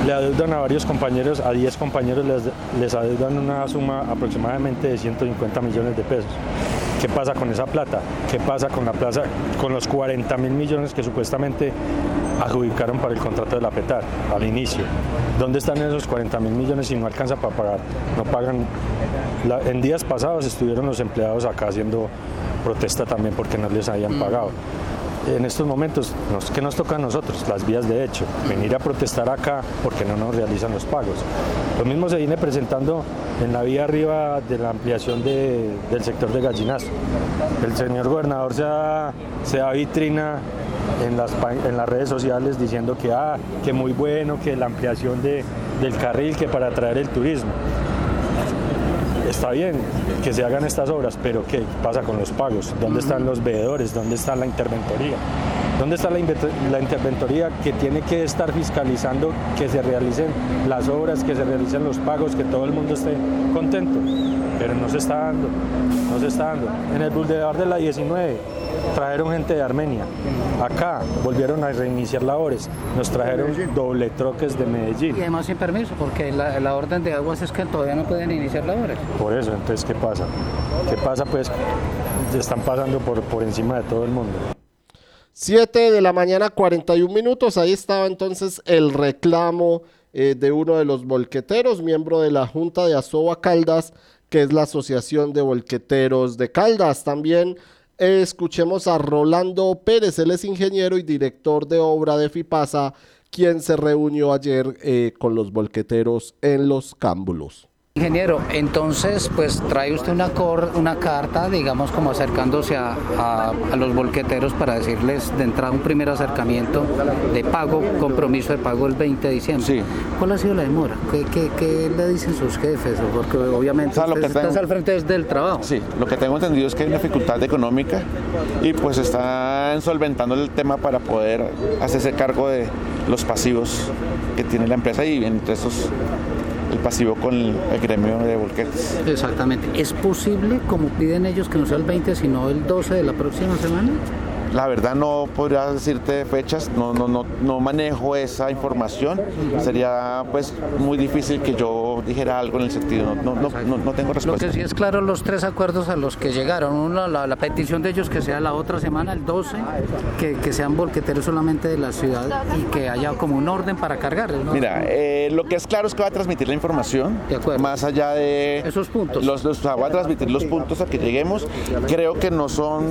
le adeudan a varios compañeros, a 10 compañeros les, les adeudan una suma aproximadamente de 150 millones de pesos. ¿Qué pasa con esa plata? ¿Qué pasa con la plaza, con los 40 mil millones que supuestamente adjudicaron para el contrato de la PETAR al inicio? ¿Dónde están esos 40 mil millones si no alcanza para pagar? No pagan. en días pasados estuvieron los empleados acá haciendo protesta también porque no les habían mm. pagado en estos momentos, ¿qué nos toca a nosotros? Las vías de hecho, venir a protestar acá porque no nos realizan los pagos. Lo mismo se viene presentando en la vía arriba de la ampliación del sector de gallinazo. El señor gobernador se da, se da vitrina en las, en las redes sociales diciendo que, ah, que muy bueno, que la ampliación de, del carril, que para atraer el turismo está bien que se hagan estas obras, pero ¿qué pasa con los pagos? ¿Dónde están los veedores? ¿Dónde está la interventoría? ¿Dónde está la, la, interventoría que tiene que estar fiscalizando que se realicen las obras, que se realicen los pagos, que todo el mundo esté contento? Pero no se está dando, no se está dando. En el Boulevard de la 19 trajeron gente de Armenia. Acá volvieron a reiniciar labores. Nos trajeron doble troques de Medellín. Y además sin permiso, porque la, la orden de aguas es que todavía no pueden iniciar labores. Por eso, entonces, ¿qué pasa? ¿Qué pasa? Pues están pasando por, por encima de todo el mundo. 7 de la mañana, 41 minutos. Ahí estaba entonces el reclamo eh, de uno de los volqueteros, miembro de la Junta de Asoba Caldas, que es la Asociación de Volqueteros de Caldas. También escuchemos a Rolando Pérez, él es ingeniero y director de obra de FIPASA, quien se reunió ayer eh, con los volqueteros en los cámbulos. Ingeniero, entonces pues trae usted una, cor, una carta, digamos como acercándose a, a, los volqueteros para decirles de entrada un primer acercamiento de pago, compromiso de pago el 20 de diciembre. Sí. ¿Cuál ha sido la demora? ¿Qué, qué, qué le dicen sus jefes? Porque obviamente o sea, usted tengo, está al frente del trabajo. Sí, lo que tengo entendido es que hay una dificultad económica y pues están solventando el tema para poder hacerse cargo de los pasivos que tiene la empresa y entre esos el pasivo con el, gremio de volquetes. Exactamente. ¿Es posible, como piden ellos, que no sea el 20, sino el 12 de la próxima semana? La verdad no podría decirte fechas, no, no, no, no manejo esa información. Sería pues muy difícil que yo dijera algo en el sentido, no, no, no, no tengo respuesta. Lo que sí es claro, los tres acuerdos a los que llegaron, uno, la, la, petición de ellos que sea la otra semana, el 12, que, que sean volqueteros solamente de la ciudad y que haya como un orden para cargar. ¿no? Mira, eh, lo que es claro es que va a transmitir la información, de más allá de esos puntos. Los, los, o sea, va a transmitir los puntos a que lleguemos. Creo que no son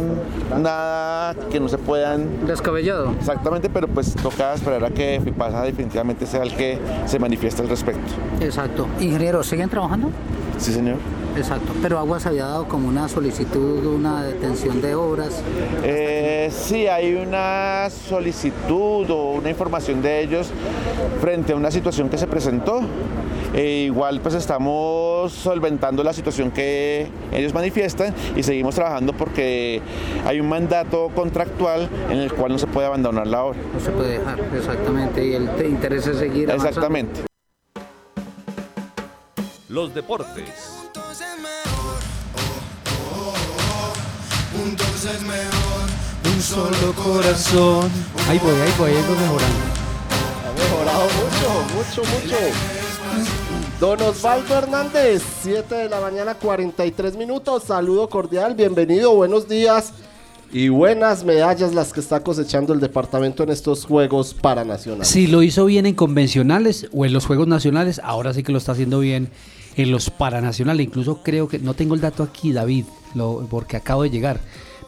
nada que no se puedan... Descabellado. Exactamente, pero pues toca esperar a que FIPASA definitivamente sea el que se manifieste al respecto. Exacto. Ingeniero, ¿siguen trabajando? Sí, señor. Exacto. Pero Aguas había dado como una solicitud, una detención de obras. Eh, sí, hay una solicitud o una información de ellos frente a una situación que se presentó. E igual pues estamos solventando la situación que ellos manifiestan y seguimos trabajando porque hay un mandato contractual en el cual no se puede abandonar la obra. No se puede dejar, exactamente, y el interés es seguir avanzando. Exactamente. Los deportes. Juntos es mejor, un solo corazón. Ahí voy, ahí voy, ahí voy mejorando. Ha mejorado mucho, mucho, mucho. Don Osvaldo Hernández, 7 de la mañana, 43 minutos. Saludo cordial, bienvenido, buenos días. Y buenas medallas las que está cosechando el departamento en estos Juegos Paranacionales. Si lo hizo bien en convencionales o en los Juegos Nacionales, ahora sí que lo está haciendo bien en los Paranacionales. Incluso creo que, no tengo el dato aquí, David, porque acabo de llegar,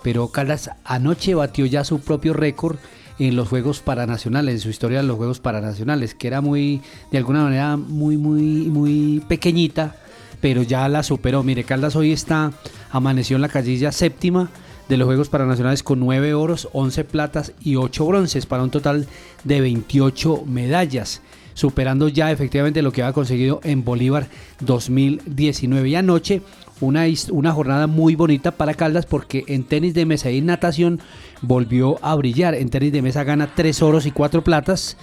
pero Caldas anoche batió ya su propio récord en los Juegos Paranacionales, en su historia de los Juegos Paranacionales, que era muy, de alguna manera, muy, muy, muy pequeñita, pero ya la superó. Mire, Caldas hoy está, amaneció en la casilla séptima de los Juegos Paranacionales con 9 oros, 11 platas y 8 bronces, para un total de 28 medallas superando ya efectivamente lo que había conseguido en Bolívar 2019. Y anoche una, una jornada muy bonita para Caldas porque en tenis de mesa y natación volvió a brillar. En tenis de mesa gana 3 oros y 4 platas.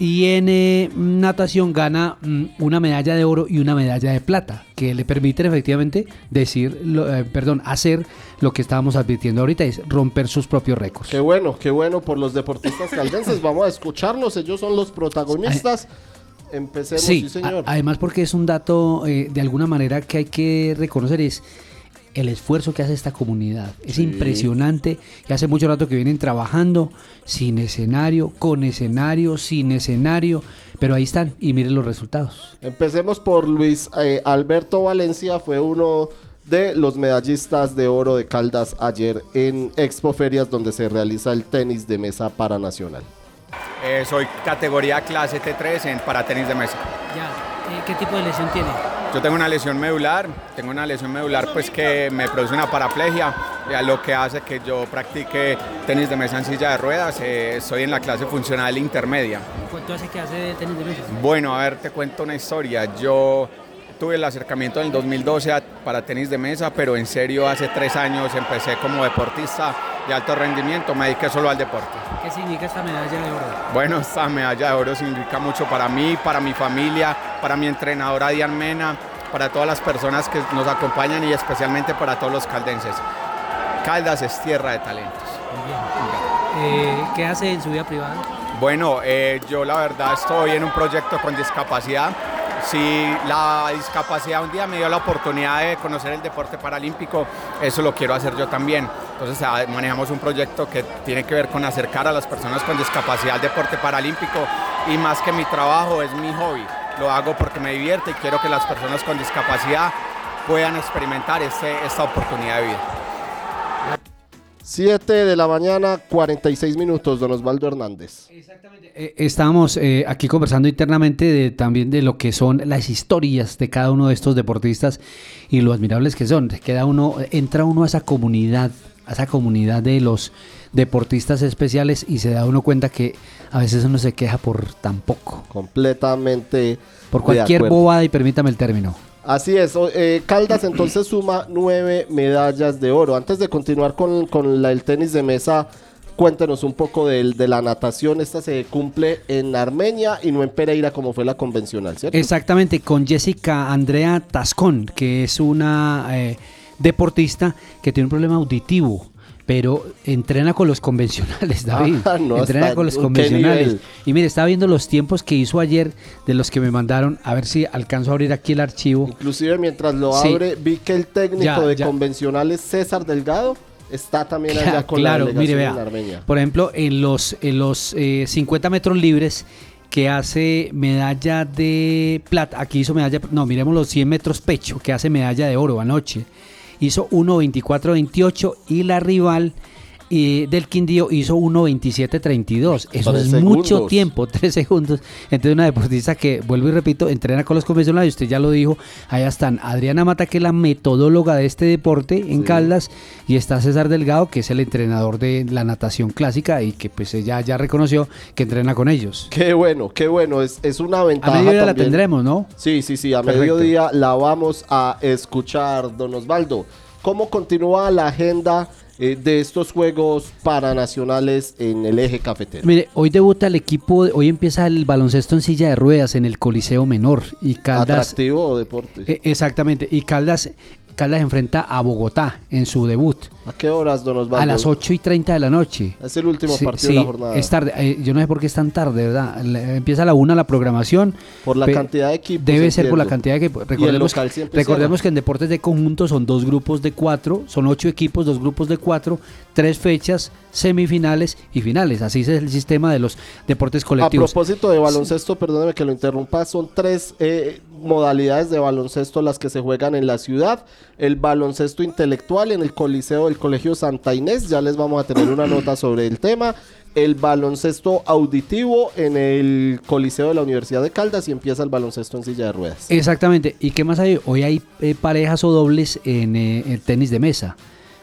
Y en eh, natación gana mm, una medalla de oro y una medalla de plata, que le permiten efectivamente decir, lo, eh, perdón, hacer lo que estábamos advirtiendo ahorita, es romper sus propios récords. Qué bueno, qué bueno por los deportistas caldenses. Vamos a escucharlos, ellos son los protagonistas. Empecemos, sí, sí señor. A, además porque es un dato eh, de alguna manera que hay que reconocer es el esfuerzo que hace esta comunidad. Es sí. impresionante y hace mucho rato que vienen trabajando sin escenario, con escenario, sin escenario, pero ahí están y miren los resultados. Empecemos por Luis eh, Alberto Valencia, fue uno de los medallistas de oro de Caldas ayer en Expo Ferias donde se realiza el tenis de mesa paranacional. Eh, soy categoría clase T3 en para tenis de mesa. Ya, ¿qué tipo de lesión tiene? Yo tengo una lesión medular, tengo una lesión medular pues que me produce una paraplegia, lo que hace que yo practique tenis de mesa en silla de ruedas, eh, estoy en la clase funcional intermedia. ¿Cuánto hace que hace tenis de mesa? Bueno, a ver, te cuento una historia. Yo tuve el acercamiento en el 2012 a, para tenis de mesa, pero en serio hace tres años empecé como deportista y alto rendimiento, me dediqué solo al deporte. ¿Qué significa esta medalla de oro? Bueno, esta medalla de oro significa mucho para mí, para mi familia, para mi entrenadora Diane Mena, para todas las personas que nos acompañan y especialmente para todos los caldenses. Caldas es tierra de talentos. Eh, ¿Qué hace en su vida privada? Bueno, eh, yo la verdad estoy en un proyecto con discapacidad. Si la discapacidad un día me dio la oportunidad de conocer el deporte paralímpico, eso lo quiero hacer yo también. Entonces ah, manejamos un proyecto que tiene que ver con acercar a las personas con discapacidad al deporte paralímpico y más que mi trabajo es mi hobby. Lo hago porque me divierte y quiero que las personas con discapacidad puedan experimentar este, esta oportunidad de vida. 7 de la mañana, 46 minutos, don Osvaldo Hernández. Eh, estábamos eh, aquí conversando internamente de, también de lo que son las historias de cada uno de estos deportistas y lo admirables que son. Queda uno, entra uno a esa comunidad, a esa comunidad de los deportistas especiales y se da uno cuenta que a veces uno se queja por tan poco. Completamente. Por cualquier bobada y permítame el término. Así es, eh, Caldas entonces suma nueve medallas de oro. Antes de continuar con, con el tenis de mesa, cuéntenos un poco del- de, la natación. Esta se cumple en Armenia y no en Pereira como fue la convencional, ¿cierto? Exactamente, con Jessica Andrea Tascón, que es una eh, deportista que tiene un problema auditivo, pero entrena con los convencionales, David. Ah, no, entrena con los ¿qué convencionales. Y mire, estaba viendo los tiempos que hizo ayer de los que me mandaron, a ver si alcanzo a abrir aquí el archivo. Inclusive mientras lo Sí. abre, vi que el técnico Ya, de ya. convencionales, César Delgado, está también allá con claro, la mire, vea. Armenia. Por ejemplo, en los, en los eh, 50 metros libres que hace medalla de plata, aquí hizo medalla, no, miremos los 100 metros pecho, que hace medalla de oro anoche. Hizo 1.24.28 y la rival eh, del Quindío hizo 1.27.32. Eso es mucho tiempo, tres segundos. Entonces una deportista que, vuelvo y repito, entrena con los convencionales, usted ya lo didijo, allá están Adriana Mata, que es la metodóloga de este deporte en Caldas, y está César Delgado, que es el entrenador de la natación clásica y que pues ella ya reconoció que entrena con ellos. Qué bueno, qué bueno, es, es una ventaja. mediodía la tendremos, ¿no? Sí, sí, sí, a Perfecto. mediodía la vamos a escuchar, don Osvaldo. ¿Cómo continúa la agenda eh, de estos Juegos Paranacionales en el eje cafetero? Mire, hoy debuta el equipo, hoy empieza el baloncesto en silla de ruedas en el Coliseo Menor y Caldas... Atractivo deporte. Eh, exactamente, y Caldas, Caldas enfrenta a Bogotá en su debut. ¿A qué horas, don Osvaldo? A las 8 y 30 de la noche. Es el último Sí, partido de sí, la jornada. Es tarde. eh, yo no sé por qué es tan tarde, ¿verdad? Le- empieza a la una la programación. Por la cantidad de equipos, Debe ser por la cantidad de equipos. Recordemos, siempre recordemos que en deportes de conjunto son dos grupos de cuatro, son ocho equipos, dos grupos de cuatro, tres fechas, semifinales y finales. Así es el sistema de los deportes A colectivos. propósito de baloncesto, perdóneme que lo interrumpa, son tres eh, modalidades de baloncesto las que se juegan en la ciudad. El baloncesto intelectual en el Coliseo del Colegio Santa Inés, ya les vamos a tener una nota sobre el tema. El baloncesto auditivo en el Coliseo de la Universidad de Caldas y empieza el baloncesto en silla de ruedas. Exactamente. ¿Y qué más hay? Hoy hay eh, parejas o dobles en eh, el tenis de mesa.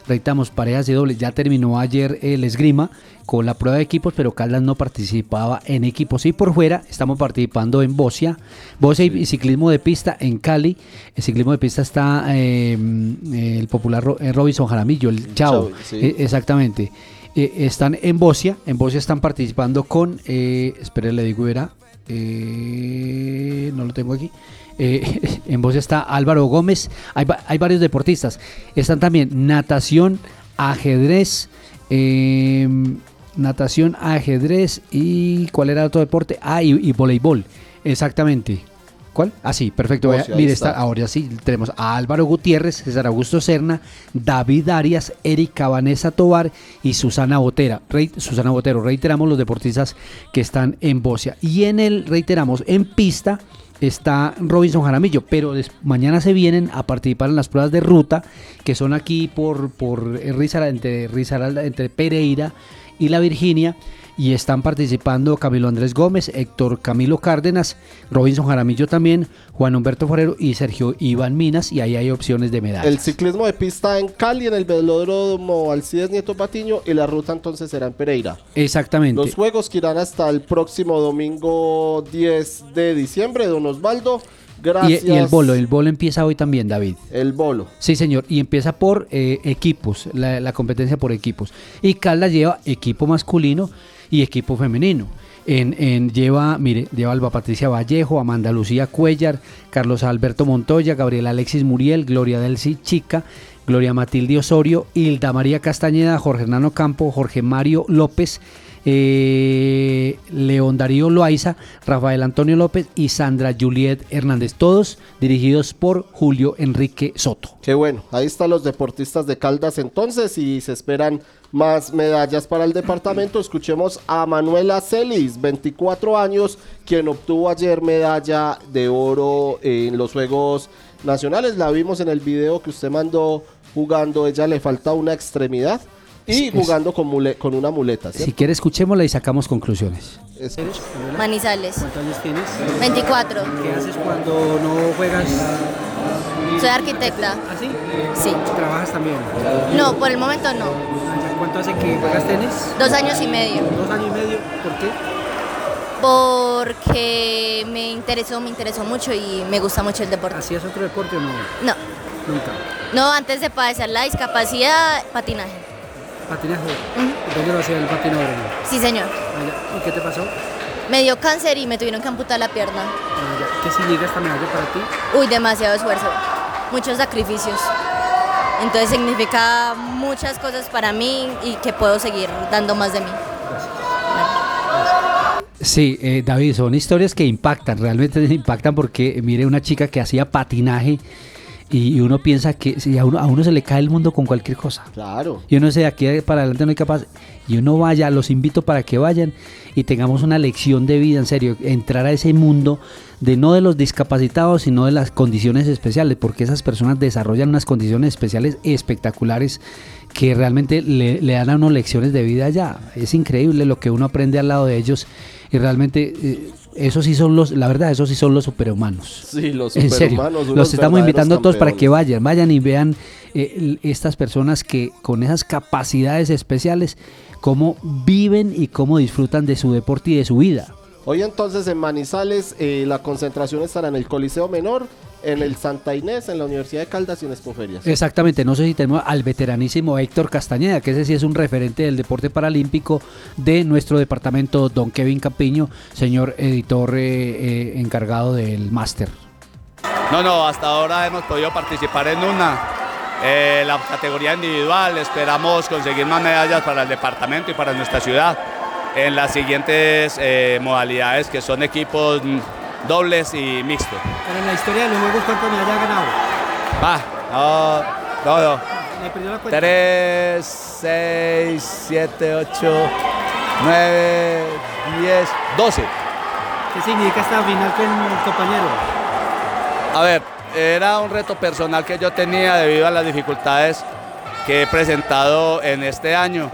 Reitamos, parejas y dobles. Ya terminó ayer el esgrima con la prueba de equipos, pero Caldas no participaba en equipos. Y por fuera estamos participando en Bocia. Bocia y- y ciclismo de pista en Cali. El ciclismo de pista está eh, el popular eh, Robinson Jaramillo, el Chavo. Sí. Eh, exactamente. Eh, están en Bocia. En Bocia están participando con, eh, espere, le digo, era, eh, no lo tengo aquí. Eh, en Bocia está Álvaro Gómez. Hay, va- hay varios deportistas. Están también natación, ajedrez, eh, natación, ajedrez y ¿cuál era otro deporte? Ah, y, y voleibol. Exactamente. ¿Cuál? Ah, sí, perfecto. Ahí Mire, está. está, ahora sí, tenemos a Álvaro Gutiérrez, César Augusto Serna, David Arias, Erika Vanessa Tobar y Susana Botera. Susana Botero, reiteramos los deportistas que están en Bocia. Y en el, reiteramos, en pista está Robinson Jaramillo, pero mañana se vienen a participar en las pruebas de ruta, que son aquí por, por eh, Risaralda, entre, Risaralda, entre Pereira y la Virginia. Y están participando Camilo Andrés Gómez, Héctor Camilo Cárdenas, Robinson Jaramillo también, Juan Humberto Forero y Sergio Iván Minas. Y ahí hay opciones de medallas. El ciclismo de pista en Cali, en el velódromo Alcides Nieto Patiño y la ruta entonces será en Pereira. Exactamente. Los juegos que irán hasta el próximo domingo 10 de diciembre, don Osvaldo. Gracias. Y, y el bolo, el bolo empieza hoy también, David. El bolo. Sí, señor, y empieza por eh, equipos, la, la competencia por equipos. Y Caldas lleva equipo masculino y equipo femenino. En, en- lleva, mire, lleva Alba Patricia Vallejo, Amanda Lucía Cuellar, Carlos Alberto Montoya, Gabriela Alexis Muriel, Gloria Delcy Chica, Gloria Matilde Osorio, Hilda María Castañeda, Jorge Hernano Campo, Jorge Mario López, eh, León Darío Loaiza, Rafael Antonio López y Sandra Juliet Hernández, todos dirigidos por Julio Enrique Soto. Qué bueno, ahí están los deportistas de Caldas entonces y se esperan más medallas para el departamento. Escuchemos a Manuela Celis, 24 años, quien obtuvo ayer medalla de oro en los Juegos Nacionales. La vimos en el video que usted mandó jugando, ella le falta una extremidad y jugando con, mule- con una muleta. Si quiere, escuchémosla y sacamos conclusiones. Manizales. ¿Cuántos años tienes? 24. ¿Qué haces cuando no juegas? Soy arquitecta. ¿Ah, sí? Sí. ¿Trabajas también? No, por el momento no. ¿Cuánto hace que juegas tenis? Dos años y medio. Dos años y medio. ¿Por qué? Porque me interesó, me interesó mucho y me gusta mucho el deporte. ¿Hacías otro deporte o no? No. Nunca. No, antes de padecer la discapacidad, patinaje. ¿Patinaje? ¿Dónde lo hacía el patinador? Sí, señor. ¿Y qué te pasó? Me dio cáncer y me tuvieron que amputar la pierna. Ah. ¿Qué significa esta medalla para ti? Uy, demasiado esfuerzo, muchos sacrificios. Entonces significa muchas cosas para mí y que puedo seguir dando más de mí. Sí, eh, David, son historias que impactan, realmente impactan porque mire una chica que hacía patinaje y, uno piensa que si a, uno, a uno se le cae el mundo con cualquier cosa. Claro. Y uno dice, de aquí para adelante no hay capaz. Y uno vaya, los invito para que vayan y tengamos una lección de vida, en serio, entrar a ese mundo de no de los discapacitados, sino de las condiciones especiales, porque esas personas desarrollan unas condiciones especiales espectaculares que realmente le, le dan a uno lecciones de vida allá. Es increíble lo que uno aprende al lado de ellos y realmente eh, esos sí son los, la verdad, esos sí son los superhumanos. Sí, los En serio, superhumanos, los estamos invitando a todos para que vayan, vayan y vean eh, estas personas que con esas capacidades especiales, cómo viven y cómo disfrutan de su deporte y de su vida. Hoy entonces en Manizales eh, la concentración estará en el Coliseo Menor, en el Santa Inés, en la Universidad de Caldas y en Expoferias. Exactamente, no sé si tenemos al veteranísimo Héctor Castañeda, que ese sí es un referente del deporte paralímpico de nuestro departamento, don Kevin Campiño, señor editor eh, eh, encargado del máster. No, no, hasta ahora hemos podido participar en una, eh, la categoría individual. Esperamos conseguir más medallas para el departamento y para nuestra ciudad en las siguientes eh, modalidades que son equipos dobles y mixtos. Pero en la historia de los juegos, ¿cuántas medallas ha ganado? Va, no, no, no. ¿Le perdió la cuenta? 3, 6, 7, 8, 9, 10, 12. ¿Qué significa esta final con el compañero? A ver, era un reto personal que yo tenía debido a las dificultades que he presentado en este año,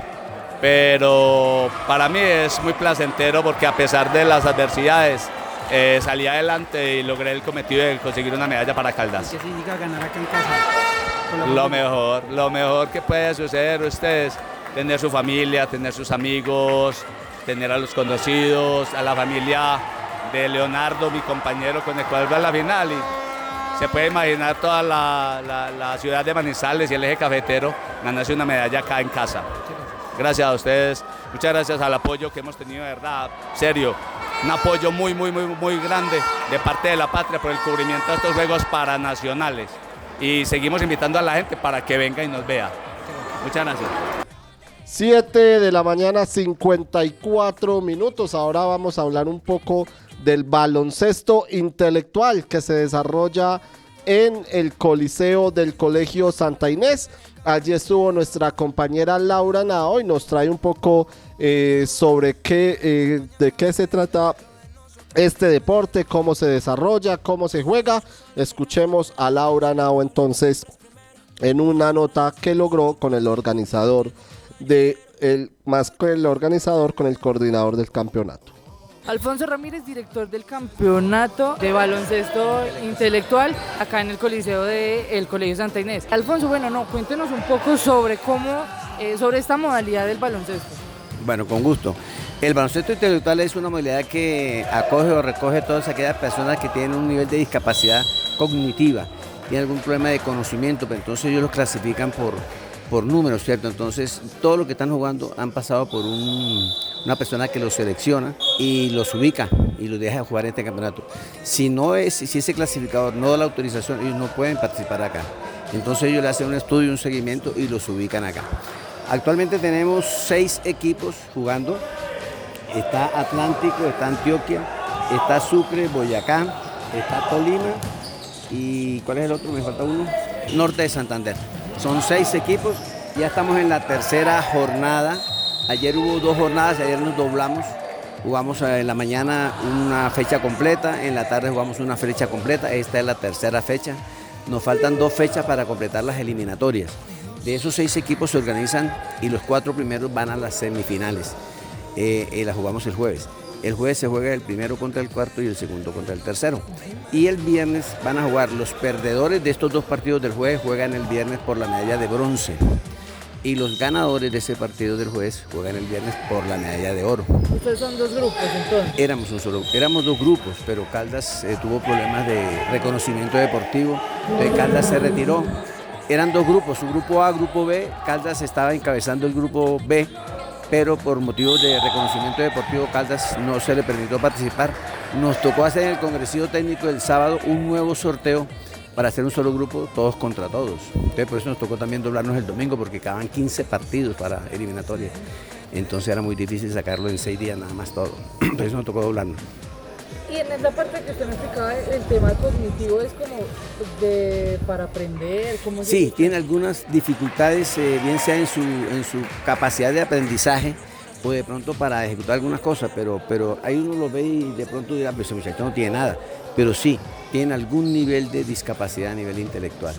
pero para mí es muy placentero porque a pesar de las adversidades eh, salí adelante y logré el cometido de conseguir una medalla para Caldas. ¿Qué significa ganar acá en casa? Lo mejor, lo mejor que puede suceder a ustedes, tener su familia, tener sus amigos, tener a los conocidos, a la familia de Leonardo, mi compañero con el cual va a la final. Y se puede imaginar toda la, la- la ciudad de Manizales y el eje cafetero ganarse una medalla acá en casa. Gracias a ustedes, muchas gracias al apoyo que hemos tenido, de verdad, serio, un apoyo muy, muy, muy, muy grande de parte de la patria por el cubrimiento de estos Juegos Paranacionales. Y seguimos invitando a la gente para que venga y nos vea. Muchas gracias. 7 de la mañana, 54 minutos. Ahora vamos a hablar un poco del baloncesto intelectual que se desarrolla en el Coliseo del Colegio Santa Inés. Allí estuvo nuestra compañera Laura Nao y nos trae un poco eh, sobre qué, eh, de qué se trata este deporte, cómo se desarrolla, cómo se juega. Escuchemos a Laura Nao entonces en una nota que logró con el organizador de el más que el organizador con el coordinador del campeonato. Alfonso Ramírez, director del campeonato de baloncesto intelectual acá en el Coliseo del Colegio Santa Inés. Alfonso, bueno, no, cuéntenos un poco sobre cómo, eh, sobre esta modalidad del baloncesto. Bueno, con gusto. El baloncesto intelectual es una modalidad que acoge o recoge a todas aquellas personas que tienen un nivel de discapacidad cognitiva, tienen algún problema de conocimiento, pero entonces ellos los clasifican por, por números, ¿cierto? Entonces, todos los que están jugando han pasado por un, una persona que los selecciona y los ubica y los deja jugar en este campeonato. Si no es, si ese clasificador no da la autorización, ellos no pueden participar acá. Entonces ellos le hacen un estudio, un seguimiento y los ubican acá. Actualmente tenemos seis equipos jugando. Está Atlántico, está Antioquia, está Sucre, Boyacá, está Tolima y ¿cuál es el otro? Me falta uno. Norte de Santander. Son seis equipos. Ya estamos en la tercera jornada. Ayer hubo dos jornadas, ayer nos doblamos. Jugamos eh, en la mañana una fecha completa, en la tarde jugamos una fecha completa. Esta es la tercera fecha. Nos faltan dos fechas para completar las eliminatorias. De esos seis equipos se organizan y los cuatro primeros van a las semifinales. Eh, eh, las jugamos el jueves. El jueves se juega el primero contra el cuarto y el segundo contra el tercero. Y el viernes van a jugar los perdedores de estos dos partidos del jueves juegan el viernes por la medalla de bronce. Y los ganadores de ese partido del jueves juegan el viernes por la medalla de oro. Ustedes son dos grupos entonces. Éramos un solo, éramos dos grupos, pero Caldas eh, tuvo problemas de reconocimiento deportivo. Entonces Caldas se retiró. Eran dos grupos, un grupo A, grupo B. Caldas estaba encabezando el grupo B, pero por motivos de reconocimiento deportivo Caldas no se le permitió participar. Nos tocó hacer en el Congreso Técnico el sábado un nuevo sorteo para hacer un solo grupo, todos contra todos. Entonces por eso nos tocó también doblarnos el domingo, porque quedaban 15 partidos para eliminatorias. Entonces era muy difícil sacarlo en seis días nada más todo. Por eso nos tocó doblarnos. Y en esa parte que usted me explicaba, el tema cognitivo es como de, para aprender, ¿cómo se Sí, tiene algunas dificultades, eh, bien sea en su, en su capacidad de aprendizaje o de pronto para ejecutar algunas cosas, pero, pero ahí uno lo ve y de pronto dirá, pues ese muchacho no tiene nada. Pero sí, tiene algún nivel de discapacidad a nivel intelectual.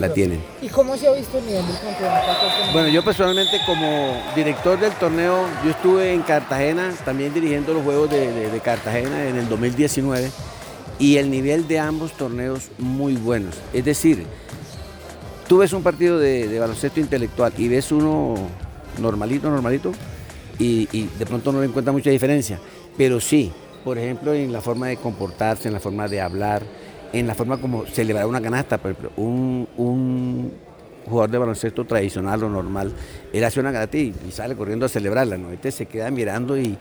La tienen. ¿Y cómo se ha visto el nivel del campeonato? Bueno, yo personalmente como director del torneo, yo estuve en Cartagena, también dirigiendo los Juegos de, de- de Cartagena en el 2019, y el nivel de ambos torneos muy buenos. Es decir, tú ves un partido de, de baloncesto intelectual y ves uno normalito, normalito, y, y de pronto no le encuentra mucha diferencia, pero sí, por ejemplo, en la forma de comportarse, en la forma de hablar, en la forma como celebrar una canasta, por ejemplo, un, un jugador de baloncesto tradicional o normal, él hace una canasta y, sale corriendo a celebrarla, ¿no? Este se queda mirando y,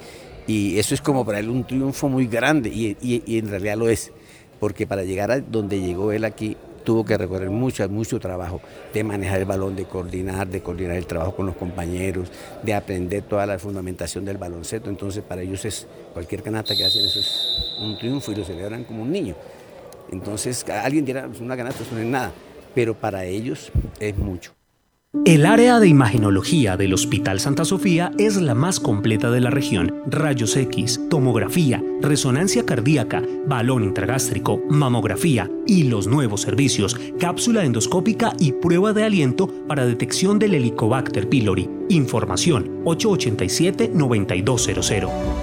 y eso es como para él un triunfo muy grande y- y en realidad lo es, porque para llegar a donde llegó él aquí tuvo que recorrer mucho, mucho trabajo de manejar el balón, de coordinar, de coordinar el trabajo con los compañeros, de aprender toda la fundamentación del baloncesto. Entonces para ellos es cualquier canasta que hacen eso es un triunfo y lo celebran como un niño. Entonces alguien dirá, "Pues una canasta eso no es nada, pero para ellos es mucho. El área de imagenología del Hospital Santa Sofía es la más completa de la región. Rayos X, tomografía, resonancia cardíaca, balón intragástrico, mamografía y los nuevos servicios, cápsula endoscópica y prueba de aliento para detección del Helicobacter pylori. Información 887-9200.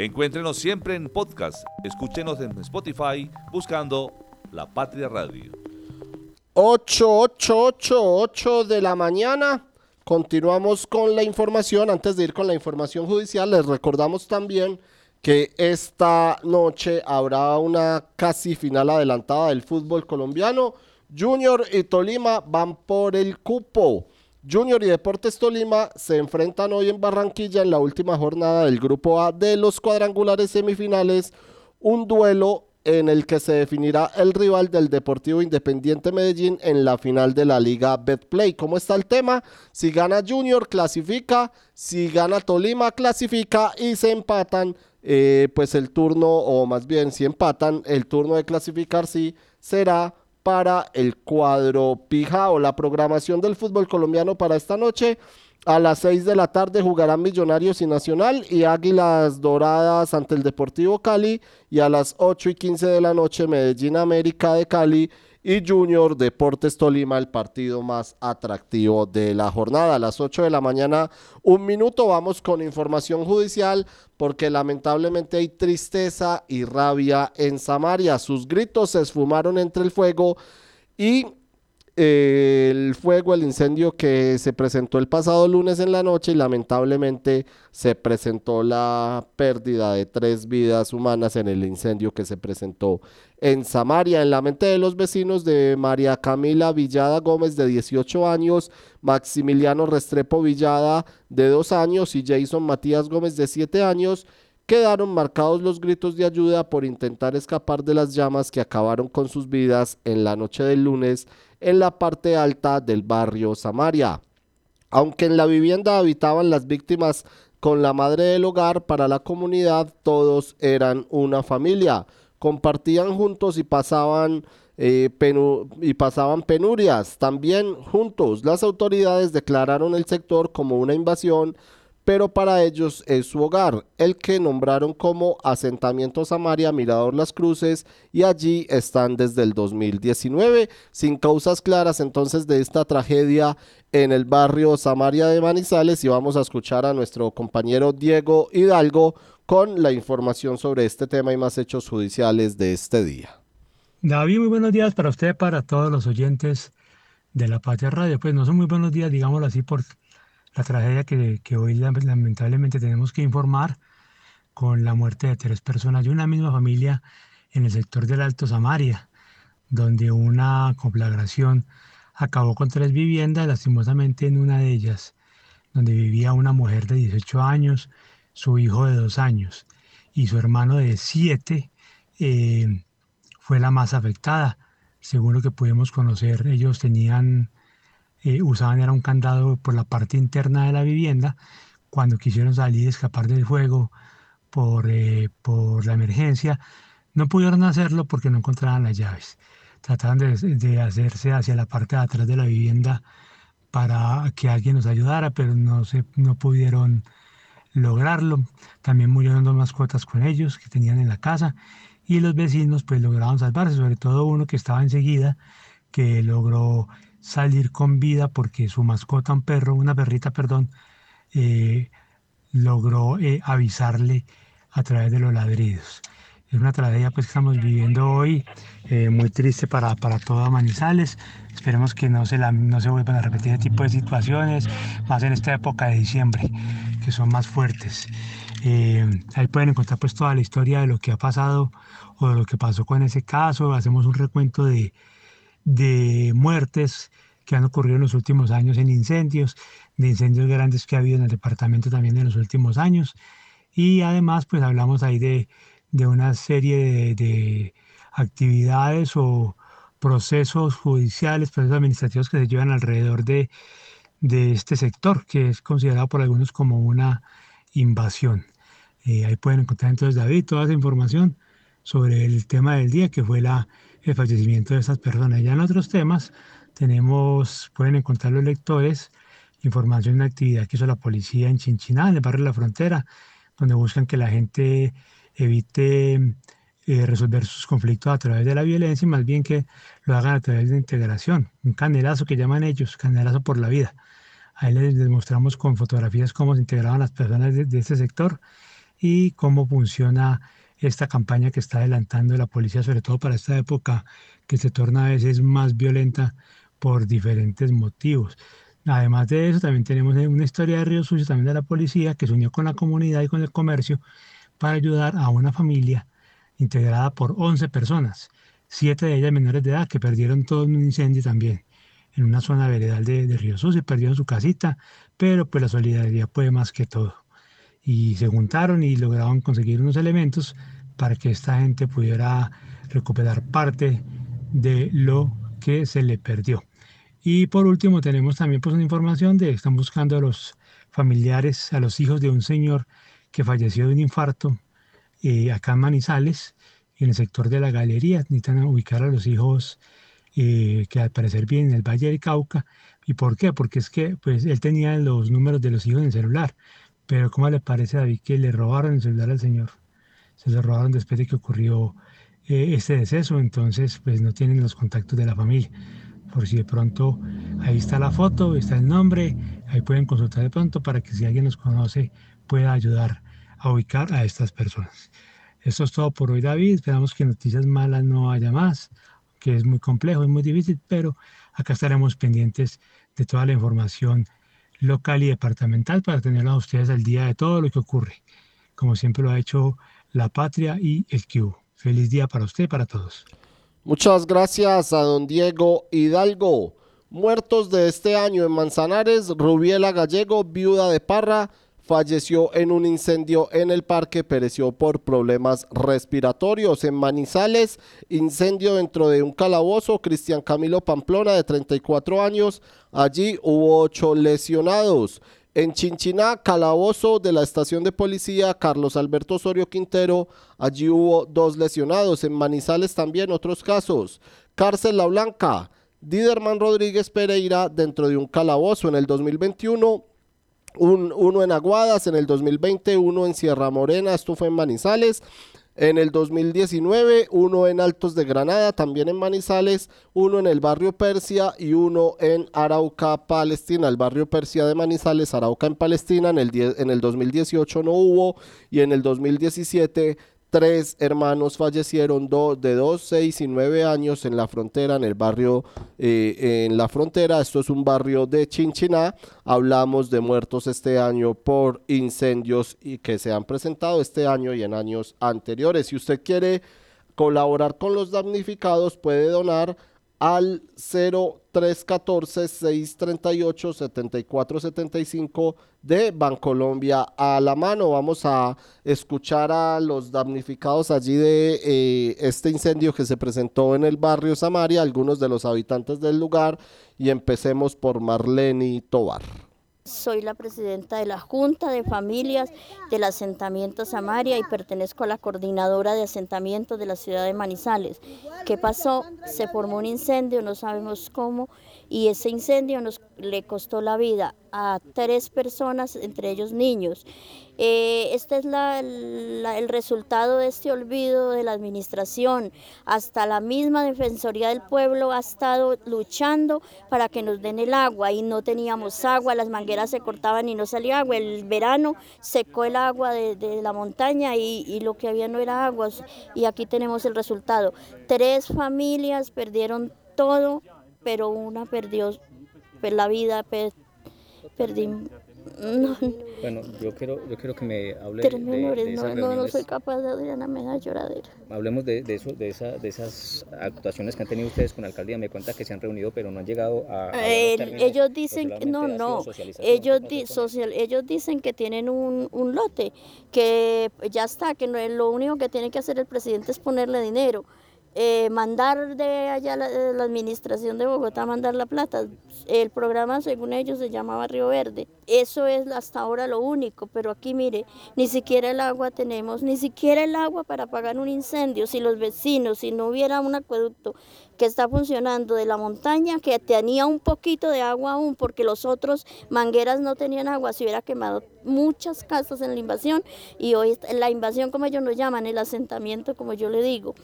Encuéntrenos siempre en podcast. Escúchenos en Spotify buscando La Patria Radio. 8888 de la mañana. Continuamos con la información. Antes de ir con la información judicial, les recordamos también que esta noche habrá una casi final adelantada del fútbol colombiano. Junior y Tolima van por el cupo. Junior y Deportes Tolima se enfrentan hoy en Barranquilla en la última jornada del Grupo A de los cuadrangulares semifinales, un duelo en el que se definirá el rival del Deportivo Independiente Medellín en la final de la Liga Betplay. ¿Cómo está el tema? Si gana Junior, clasifica. Si gana Tolima, clasifica. Y se empatan, eh, pues el turno, o más bien si empatan, el turno de clasificar sí será para el cuadro Pijao. La programación del fútbol colombiano para esta noche. A las 6 de la tarde jugarán Millonarios y Nacional y Águilas Doradas ante el Deportivo Cali. Y a las 8 y 15 de la noche Medellín América de Cali y Junior Deportes Tolima, el partido más atractivo de la jornada. A las 8 de la mañana, un minuto, vamos con información judicial porque lamentablemente hay tristeza y rabia en Samaria. Sus gritos se esfumaron entre el fuego y el fuego, el incendio que se presentó el pasado lunes en la noche y lamentablemente se presentó la pérdida de tres vidas humanas en el incendio que se presentó en Samaria. En la mente de los vecinos de María Camila Villada Gómez de 18 años, Maximiliano Restrepo Villada de 2 años y Jason Matías Gómez de 7 años, quedaron marcados los gritos de ayuda por intentar escapar de las llamas que acabaron con sus vidas en la noche del lunes en la parte alta del barrio Samaria. Aunque en la vivienda habitaban las víctimas con la madre del hogar, para la comunidad todos eran una familia. Compartían juntos y pasaban, eh, y pasaban penurias. También juntos las autoridades declararon el sector como una invasión pero para ellos es su hogar, el que nombraron como asentamiento Samaria Mirador Las Cruces y allí están desde el 2019 sin causas claras entonces de esta tragedia en el barrio Samaria de Manizales y vamos a escuchar a nuestro compañero Diego Hidalgo con la información sobre este tema y más hechos judiciales de este día. David, muy buenos días para usted, para todos los oyentes de la Patria Radio. Pues no son muy buenos días, digámoslo así, por la tragedia que, hoy lamentablemente tenemos que informar con la muerte de tres personas de una misma familia en el sector del Alto Samaria, donde una conflagración acabó con tres viviendas, lastimosamente en una de ellas, donde vivía una mujer de 18 años, su hijo de 2 años y su hermano de 7 eh, fue la más afectada. Según lo que pudimos conocer, ellos tenían eh, usaban era un candado por la parte interna de la vivienda. Cuando quisieron salir y escapar del fuego por, eh, por la emergencia, no pudieron hacerlo porque no encontraban las llaves. Trataban de, de, hacerse hacia la parte de atrás de la vivienda para que alguien nos ayudara, pero no, se, no pudieron lograrlo. También murieron dos mascotas con ellos que tenían en la casa y los vecinos pues lograron salvarse, sobre todo uno que estaba enseguida, que logró salir con vida porque su mascota, un perro, una perrita, perdón, eh, logró eh, avisarle a través de los ladridos. Es una tragedia pues, que estamos viviendo hoy, eh, muy triste para, para toda Manizales. Esperemos que no se, la, no se vuelvan a repetir este tipo de situaciones, más en esta época de diciembre, que son más fuertes. ahí pueden encontrar pues toda la historia de lo que ha pasado o de lo que pasó con ese caso. Hacemos un recuento de, de muertes que han ocurrido en los últimos años en incendios, de incendios grandes que ha habido en el departamento también en los últimos años. Y además, pues hablamos ahí de, de una serie de, actividades o procesos judiciales, procesos administrativos que se llevan alrededor de, de este sector, que es considerado por algunos como una invasión. Eh, ahí pueden encontrar entonces, David, toda esa información sobre el tema del día, que fue la el fallecimiento de esas personas. Ya en otros temas tenemos, pueden encontrar los lectores información de una actividad que hizo la policía en Chinchiná, en el barrio de la frontera, donde buscan que la gente evite eh, resolver sus conflictos a través de la violencia y más bien que lo hagan a través de integración. Un canelazo que llaman ellos, canelazo por la vida. Ahí les, demostramos con fotografías cómo se integraban las personas de, de este sector y cómo funciona esta campaña que está adelantando la policía, sobre todo para esta época que se torna a veces más violenta por diferentes motivos. Además de eso, también tenemos una historia de Río Sucio, también de la policía, que se unió con la comunidad y con el comercio para ayudar a una familia integrada por 11 personas. siete de ellas menores de edad que perdieron todo en un incendio también, en una zona veredal de, de Río Sucio, perdieron su casita, pero pues la solidaridad puede más que todo. Y se juntaron y lograron conseguir unos elementos para que esta gente pudiera recuperar parte de lo que se le perdió. Y por último tenemos también pues una información de están buscando a los familiares, a los hijos de un señor que falleció de un infarto eh, acá en Manizales, en el sector de la galería. Necesitan ubicar a los hijos eh, que al parecer vienen en el Valle del Cauca. ¿Y por qué? Porque es que pues, él tenía los números de los hijos en el celular. Pero ¿cómo le parece a David que le robaron el celular al señor? Se lo robaron después de que ocurrió eh, este deceso, entonces pues no tienen los contactos de la familia. Por si de pronto ahí está la foto, está el nombre, ahí pueden consultar de pronto para que si alguien los conoce pueda ayudar a ubicar a estas personas. Esto es todo por hoy, David. Esperamos que noticias malas no haya más, que es muy complejo, es muy difícil, pero acá estaremos pendientes de toda la información local y departamental para tenerla a ustedes al día de todo lo que ocurre, como siempre lo ha hecho la Patria y el Q. Feliz día para usted y para todos. Muchas gracias a don Diego Hidalgo. Muertos de este año en Manzanares, Rubiela Gallego, viuda de Parra, falleció en un incendio en el parque, pereció por problemas respiratorios. En Manizales, incendio dentro de un calabozo, Cristian Camilo Pamplona, de 34 años, allí hubo ocho lesionados. En Chinchiná, calabozo de la estación de policía Carlos Alberto Osorio Quintero, allí hubo dos lesionados. En Manizales también otros casos. Cárcel La Blanca, Diderman Rodríguez Pereira dentro de un calabozo en el 2021 un, uno en Aguadas, en el 2020 uno en Sierra Morena, esto fue en Manizales, en el 2019 uno en Altos de Granada, también en Manizales, uno en el barrio Persia y uno en Arauca, Palestina, el barrio Persia de Manizales, Arauca en Palestina, en el, en el 2018 no hubo y en el 2017 Tres hermanos fallecieron de dos, seis y nueve años en la frontera, en el barrio, eh, en la frontera. Esto es un barrio de Chinchiná. Hablamos de muertos este año por incendios y que se han presentado este año y en años anteriores. Si usted quiere colaborar con los damnificados, puede donar al 0314-638-7475 de Bancolombia a la mano. Vamos a escuchar a los damnificados allí de eh, este incendio que se presentó en el barrio Samaria, algunos de los habitantes del lugar, y empecemos por Marlene Tobar. Soy la presidenta de la Junta de Familias del asentamiento Samaria y pertenezco a la coordinadora de asentamientos de la ciudad de Manizales. ¿Qué pasó? Se formó un incendio, no sabemos cómo, y ese incendio nos le costó la vida a tres personas, entre ellos niños. Eh, este es el resultado de este olvido de la administración. Hasta la misma Defensoría del Pueblo ha estado luchando para que nos den el agua y no teníamos agua, las mangueras se cortaban y no salía agua. El verano secó el agua de, la montaña y, y, lo que había no era agua. Y aquí tenemos el resultado. Tres familias perdieron todo, pero una perdió pues, la vida, perdí no. Bueno, yo quiero, yo quiero que me hable de, de esas no, no, soy capaz de Adriana, me da lloradera. Hablemos de, de, eso, de, esa, de esas actuaciones que han tenido ustedes con la alcaldía. Me cuenta que se han reunido, pero no han llegado a... ellos dicen, no, no, ellos, di, social, ellos dicen que tienen un, un lote, que ya está, que no, lo único que tiene que hacer el presidente es ponerle dinero. Eh, mandar de allá la, la, administración de Bogotá, mandar la plata. El programa, según ellos, se llamaba Río Verde. Eso es hasta ahora lo único, pero aquí mire, ni siquiera el agua tenemos, ni siquiera el agua para apagar un incendio. Si los vecinos, si no hubiera un acueducto que está funcionando de la montaña, que tenía un poquito de agua aún, porque los otros mangueras no tenían agua, se hubiera quemado muchas casas en la invasión y hoy la invasión como ellos lo llaman, el asentamiento como yo le digo.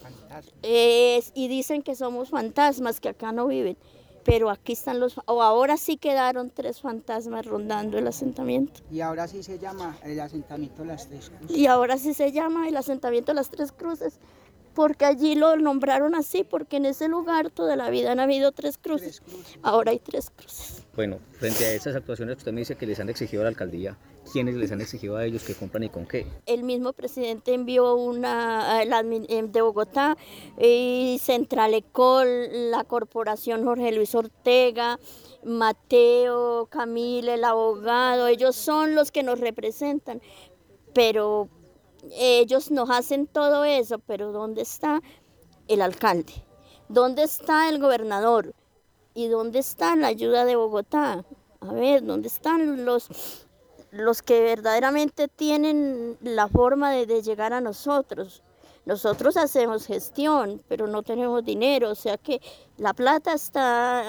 Es, y dicen que somos fantasmas, que acá no viven pero aquí están los, o ahora sí quedaron tres fantasmas rondando el asentamiento. Y ahora sí se llama el asentamiento de las tres cruces. Y ahora sí se llama el asentamiento de las tres cruces, porque allí lo nombraron así, porque en ese lugar toda la vida han habido tres cruces, ahora hay tres cruces. Bueno, frente a esas actuaciones que usted me dice que les han exigido a la alcaldía, quiénes les han exigido a ellos que compran y con qué. El mismo presidente envió una la, de Bogotá y Centralecol, la corporación Jorge Luis Ortega, Mateo, Camille, el abogado, ellos son los que nos representan, pero ellos nos hacen todo eso, pero ¿dónde está el alcalde? ¿Dónde está el gobernador? ¿Y dónde está la ayuda de Bogotá? A ver, ¿dónde están los, los que verdaderamente tienen la forma de, llegar a nosotros? Nosotros hacemos gestión, pero no tenemos dinero, o sea que la plata está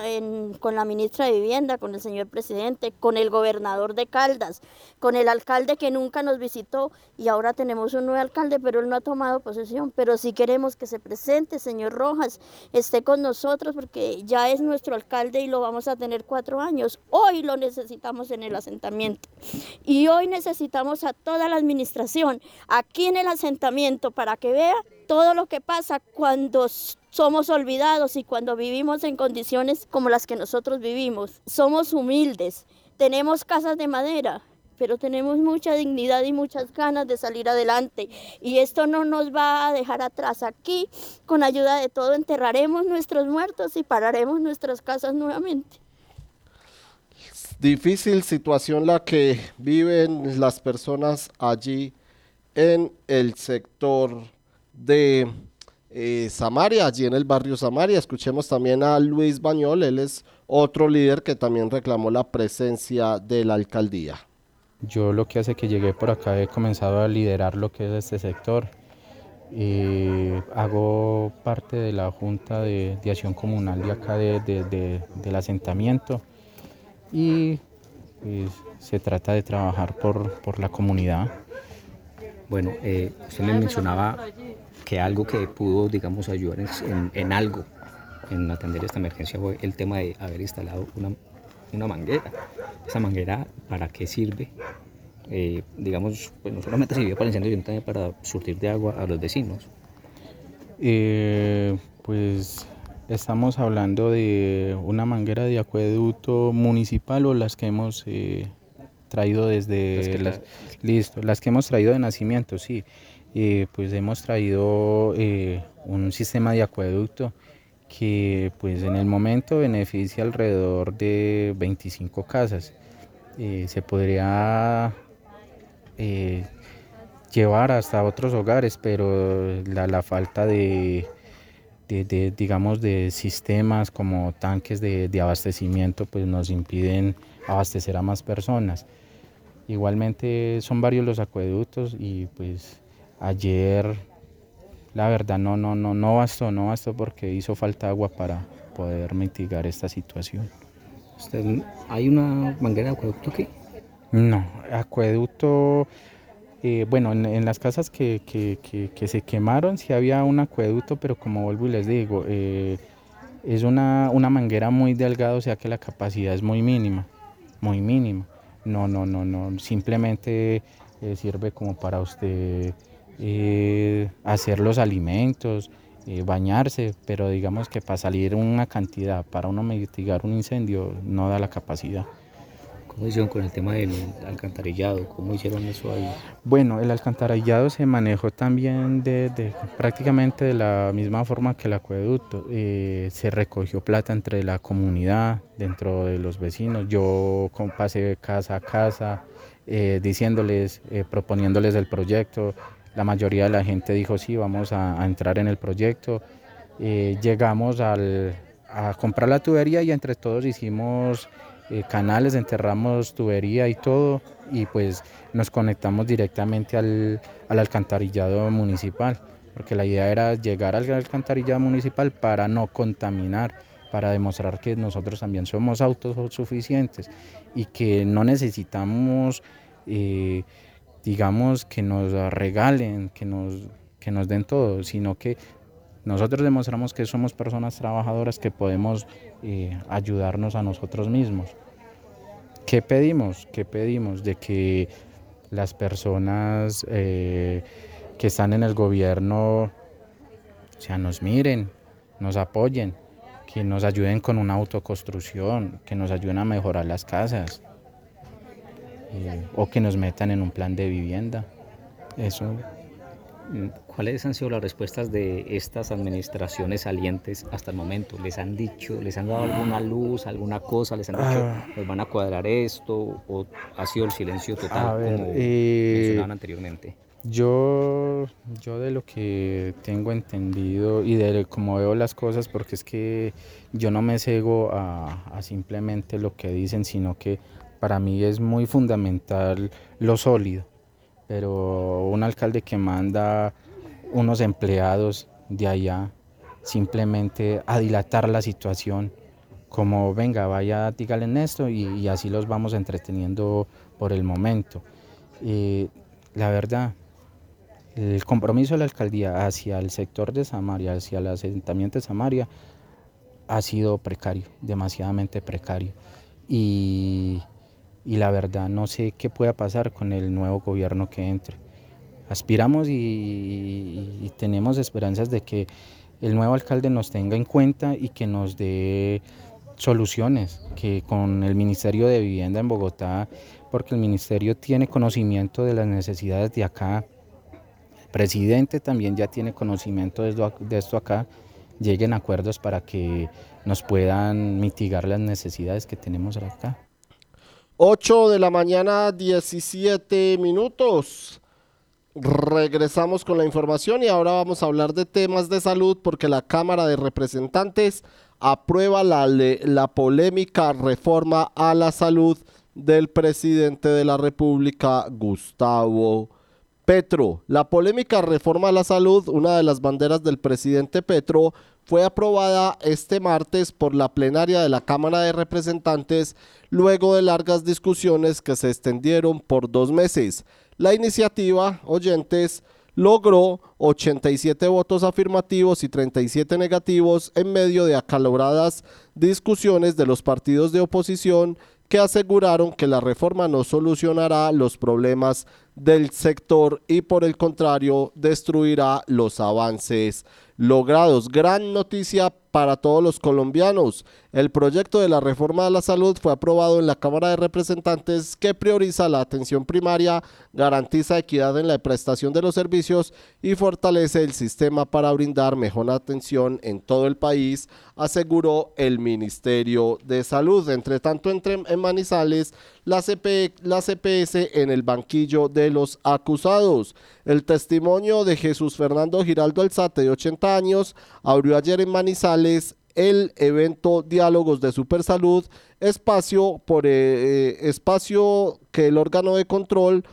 con la ministra de Vivienda, con el señor presidente, con el gobernador de Caldas, con el alcalde que nunca nos visitó y ahora tenemos un nuevo alcalde, pero él no ha tomado posesión. Pero si queremos que se presente, señor Rojas, esté con nosotros porque ya es nuestro alcalde y lo vamos a tener cuatro años. Hoy lo necesitamos en el asentamiento y hoy necesitamos a toda la administración aquí en el asentamiento para que vea todo lo que pasa cuando somos olvidados y cuando vivimos en condiciones como las que nosotros vivimos. Somos humildes, tenemos casas de madera, pero tenemos mucha dignidad y muchas ganas de salir adelante. Y esto no nos va a dejar atrás. Aquí, con ayuda de todo, enterraremos nuestros muertos y pararemos nuestras casas nuevamente. Difícil situación la que viven las personas allí en el sector de eh, Samaria, allí en el barrio Samaria. Escuchemos también a Luis Bañol, él es otro líder que también reclamó la presencia de la alcaldía. Yo lo que hace que llegué por acá he comenzado a liderar lo que es este sector. hago parte de la Junta de, Acción Comunal de acá del asentamiento y pues, se trata de trabajar por, la comunidad. Bueno, eh, usted me mencionaba que algo que pudo, digamos, ayudar en, algo en atender esta emergencia fue el tema de haber instalado una, manguera. Esa manguera, ¿para qué sirve? Eh, digamos, pues no solamente sirvió para el incendio, sino también para surtir de agua a los vecinos. Eh, pues estamos hablando de una manguera de acueducto municipal o las que hemos eh, traído desde las, listo, las que hemos traído de nacimiento, sí. Eh, pues hemos traído eh, un sistema de acueducto que pues en el momento beneficia alrededor de 25 casas. Eh, se podría llevar hasta otros hogares, pero la, falta de, digamos, de sistemas como tanques de, de abastecimiento pues nos impiden abastecer a más personas. Igualmente son varios los acueductos y pues Ayer, la verdad, no, no, no, no bastó, no bastó porque hizo falta agua para poder mitigar esta situación. ¿Hay una manguera de acueducto aquí? No, acueducto, eh, bueno, en, las casas que, se quemaron sí había un acueducto, pero como vuelvo y les digo, eh, es una, una manguera muy delgada, o sea que la capacidad es muy mínima, muy mínima. No, no, no, no, simplemente eh, sirve como para usted eh, hacer los alimentos, eh, bañarse, pero digamos que para salir una cantidad, para uno mitigar un incendio, no da la capacidad. ¿Cómo hicieron con el tema del alcantarillado? ¿Cómo hicieron eso ahí? Bueno, el alcantarillado se manejó también de, prácticamente de la misma forma que el acueducto. Eh, se recogió plata entre la comunidad, dentro de los vecinos. Yo pasé casa a casa diciéndoles, proponiéndoles el proyecto, la mayoría de la gente dijo sí, vamos a, entrar en el proyecto. Eh, llegamos a comprar la tubería y entre todos hicimos eh, canales, enterramos tubería y todo y pues nos conectamos directamente al, alcantarillado municipal, porque la idea era llegar al alcantarillado municipal para no contaminar, para demostrar que nosotros también somos autosuficientes y que no necesitamos... Eh, digamos, que nos regalen, que nos, que nos den todo, sino que nosotros demostramos que somos personas trabajadoras que podemos eh, ayudarnos a nosotros mismos. ¿Qué pedimos? ¿Qué pedimos? De que las personas eh, que están en el gobierno o sea, nos miren, nos apoyen, que nos ayuden con una autoconstrucción, que nos ayuden a mejorar las casas. Eh, o que nos metan en un plan de vivienda. Eso. ¿Cuáles han sido las respuestas de estas administraciones salientes hasta el momento? ¿Les han dicho, les han dado alguna luz, alguna cosa? ¿Les han dicho, Ah. nos van a cuadrar esto? ¿O ha sido el silencio total, ver, como eh, mencionaban anteriormente? Yo, yo de lo que tengo entendido y de cómo veo las cosas, porque es que yo no me cego a, a simplemente lo que dicen, sino que para mí es muy fundamental lo sólido. Pero un alcalde que manda unos empleados de allá simplemente a dilatar la situación, como venga, vaya, dígale en esto y, así los vamos entreteniendo por el momento. La verdad, el compromiso de la alcaldía hacia el sector de Samaria, hacia el asentamiento de Samaria, ha sido precario, demasiadamente precario. Y, y la verdad no sé qué pueda pasar con el nuevo gobierno que entre. Aspiramos y, tenemos esperanzas de que el nuevo alcalde nos tenga en cuenta y que nos dé soluciones, que con el Ministerio de Vivienda en Bogotá, porque el Ministerio tiene conocimiento de las necesidades de acá, el presidente también ya tiene conocimiento de esto, acá, lleguen acuerdos para que nos puedan mitigar las necesidades que tenemos acá. 8 de la mañana, 17 minutos. Regresamos con la información y ahora vamos a hablar de temas de salud porque la Cámara de Representantes aprueba la, la polémica reforma a la salud del presidente de la República, Gustavo Petro. La polémica reforma a la salud, una de las banderas del presidente Petro, fue aprobada este martes por la plenaria de la Cámara de Representantes luego de largas discusiones que se extendieron por dos meses. La iniciativa, oyentes, logró 87 votos afirmativos y 37 negativos en medio de acaloradas discusiones de los partidos de oposición que aseguraron que la reforma no solucionará los problemas del sector y por el contrario destruirá los avances logrados. Gran noticia para todos los colombianos. El proyecto de la reforma de la salud fue aprobado en la Cámara de Representantes que prioriza la atención primaria, garantiza equidad en la prestación de los servicios y fortalece el sistema para brindar mejor atención en todo el país, aseguró el Ministerio de Salud. Entre tanto, entre, en Manizales, la, CP, la CPS en el banquillo de los acusados. El testimonio de Jesús Fernando Giraldo Alzate, de 80 años, abrió ayer en Manizales el evento Diálogos de Supersalud, espacio, por, eh, eh, espacio que el órgano de control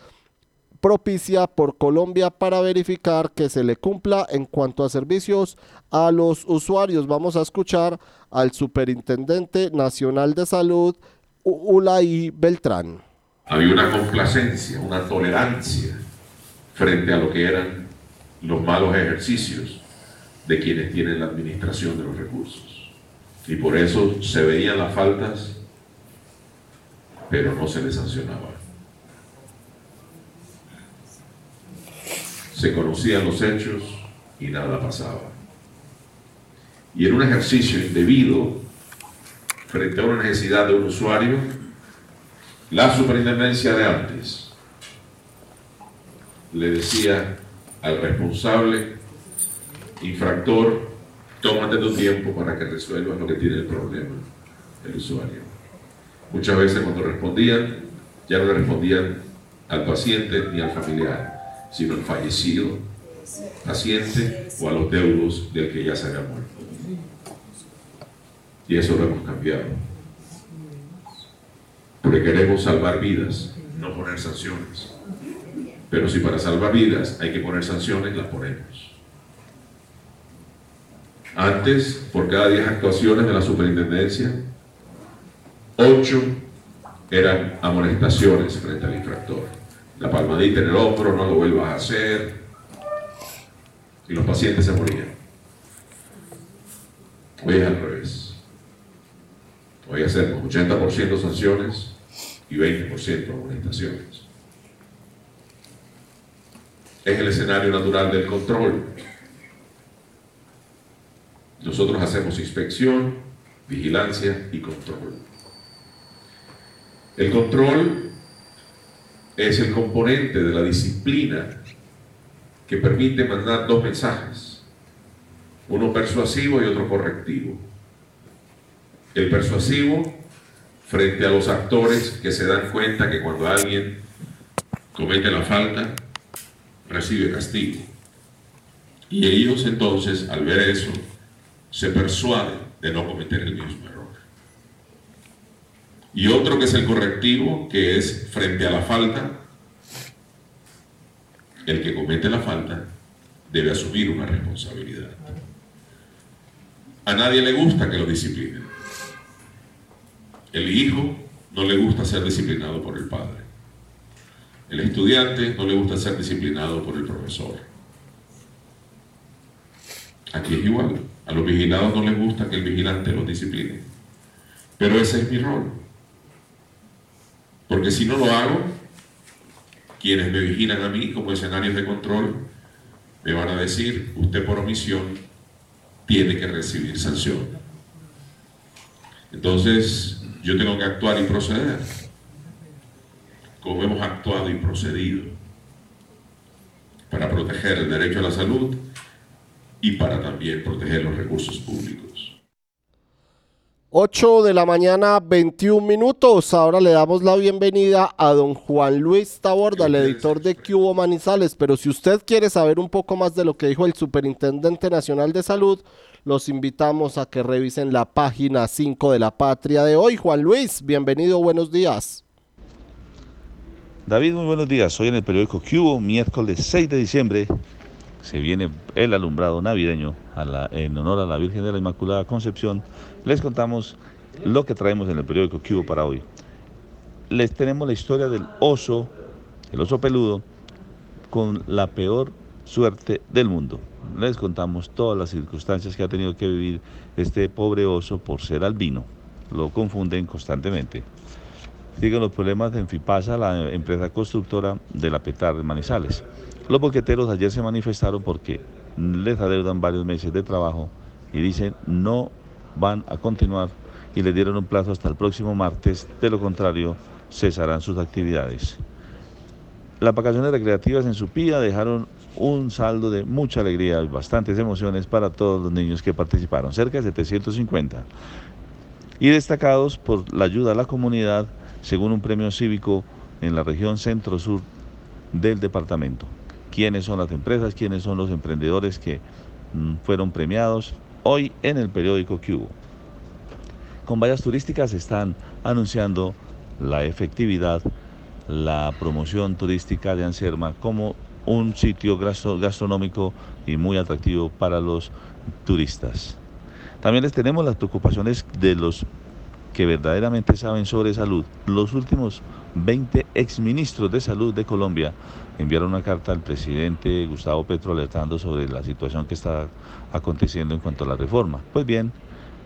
propicia por Colombia para verificar que se le cumpla en cuanto a servicios a los usuarios. Vamos a escuchar al Superintendente Nacional de Salud, Ulay Beltrán. había una complacencia, una tolerancia frente a lo que eran los malos ejercicios de quienes tienen la administración de los recursos. Y por eso se veían las faltas, pero no se les sancionaba. Se conocían los hechos y nada pasaba. Y en un ejercicio indebido, frente a una necesidad de un usuario, la superintendencia de antes le decía al responsable infractor, tómate tu tiempo para que resuelvas lo que tiene el problema el usuario. Muchas veces cuando respondían, ya no le respondían al paciente ni al familiar, sino al fallecido paciente o a los deudos del que ya se había muerto. Y eso lo hemos cambiado. Porque queremos salvar vidas, no poner sanciones. Pero si para salvar vidas hay que poner sanciones, las ponemos. Antes, por cada 10 actuaciones de la superintendencia, 8 eran amonestaciones frente al infractor. La palmadita en el hombro, no lo vuelvas a hacer. Y los pacientes se morían. Hoy es al revés. Hoy hacemos 80% sanciones y 20% amonestaciones. Es el escenario natural del control. Nosotros hacemos inspección, vigilancia y control. El control es el componente de la disciplina que permite mandar dos mensajes, uno persuasivo y otro correctivo. El persuasivo frente a los actores que se dan cuenta que cuando alguien comete la falta, recibe castigo. Y ellos entonces, al ver eso, se persuaden de no cometer el mismo error. Y otro que es el correctivo, que es frente a la falta, el que comete la falta debe asumir una responsabilidad. A nadie le gusta que lo disciplinen. El hijo no le gusta ser disciplinado por el padre. El estudiante no le gusta ser disciplinado por el profesor. Aquí es igual. A los vigilados no les gusta que el vigilante los discipline. Pero ese es mi rol. Porque si no lo hago, quienes me vigilan a mí como escenarios de control me van a decir, usted por omisión tiene que recibir sanción. Entonces, yo tengo que actuar y proceder como hemos actuado y procedido para proteger el derecho a la salud y para también proteger los recursos públicos. 8 de la mañana, 21 minutos. Ahora le damos la bienvenida a don Juan Luis Taborda, el editor de Cubo Manizales. Pero si usted quiere saber un poco más de lo que dijo el Superintendente Nacional de Salud, los invitamos a que revisen la página 5 de la patria de hoy. Juan Luis, bienvenido, buenos días. David, muy buenos días. Hoy en el periódico Cubo, miércoles 6 de diciembre, se viene el alumbrado navideño en honor a la Virgen de la Inmaculada Concepción. Les contamos lo que traemos en el periódico Cubo para hoy. Les tenemos la historia del oso, el oso peludo, con la peor suerte del mundo les contamos todas las circunstancias que ha tenido que vivir este pobre oso por ser albino. Lo confunden constantemente. Siguen los problemas de Enfipasa, la empresa constructora de la Petar de Manizales. Los boqueteros ayer se manifestaron porque les adeudan varios meses de trabajo y dicen no van a continuar y les dieron un plazo hasta el próximo martes, de lo contrario cesarán sus actividades. Las vacaciones recreativas en Supía dejaron un saldo de mucha alegría y bastantes emociones para todos los niños que participaron, cerca de 750. Y destacados por la ayuda a la comunidad, según un premio cívico en la región centro-sur del departamento. ¿Quiénes son las empresas? ¿Quiénes son los emprendedores que mm, fueron premiados? Hoy en el periódico Cubo. Con vallas turísticas están anunciando la efectividad, la promoción turística de Anserma como un sitio gastronómico y muy atractivo para los turistas. También les tenemos las preocupaciones de los que verdaderamente saben sobre salud. Los últimos 20 exministros de salud de Colombia enviaron una carta al presidente Gustavo Petro alertando sobre la situación que está aconteciendo en cuanto a la reforma. Pues bien,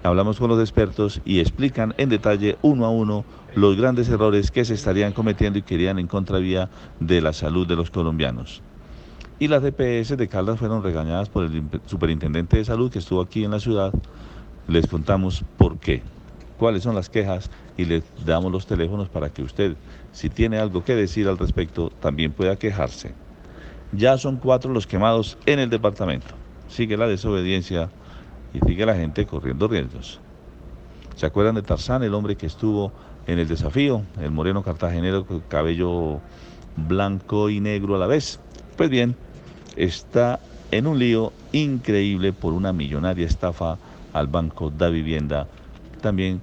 hablamos con los expertos y explican en detalle uno a uno los grandes errores que se estarían cometiendo y que irían en contravía de la salud de los colombianos. Y las DPS de Caldas fueron regañadas por el superintendente de salud que estuvo aquí en la ciudad. Les contamos por qué, cuáles son las quejas y les damos los teléfonos para que usted, si tiene algo que decir al respecto, también pueda quejarse. Ya son cuatro los quemados en el departamento. Sigue la desobediencia y sigue la gente corriendo riesgos. ¿Se acuerdan de Tarzán, el hombre que estuvo en el desafío, el moreno cartagenero con cabello blanco y negro a la vez? Pues bien, está en un lío increíble por una millonaria estafa al Banco da Vivienda, también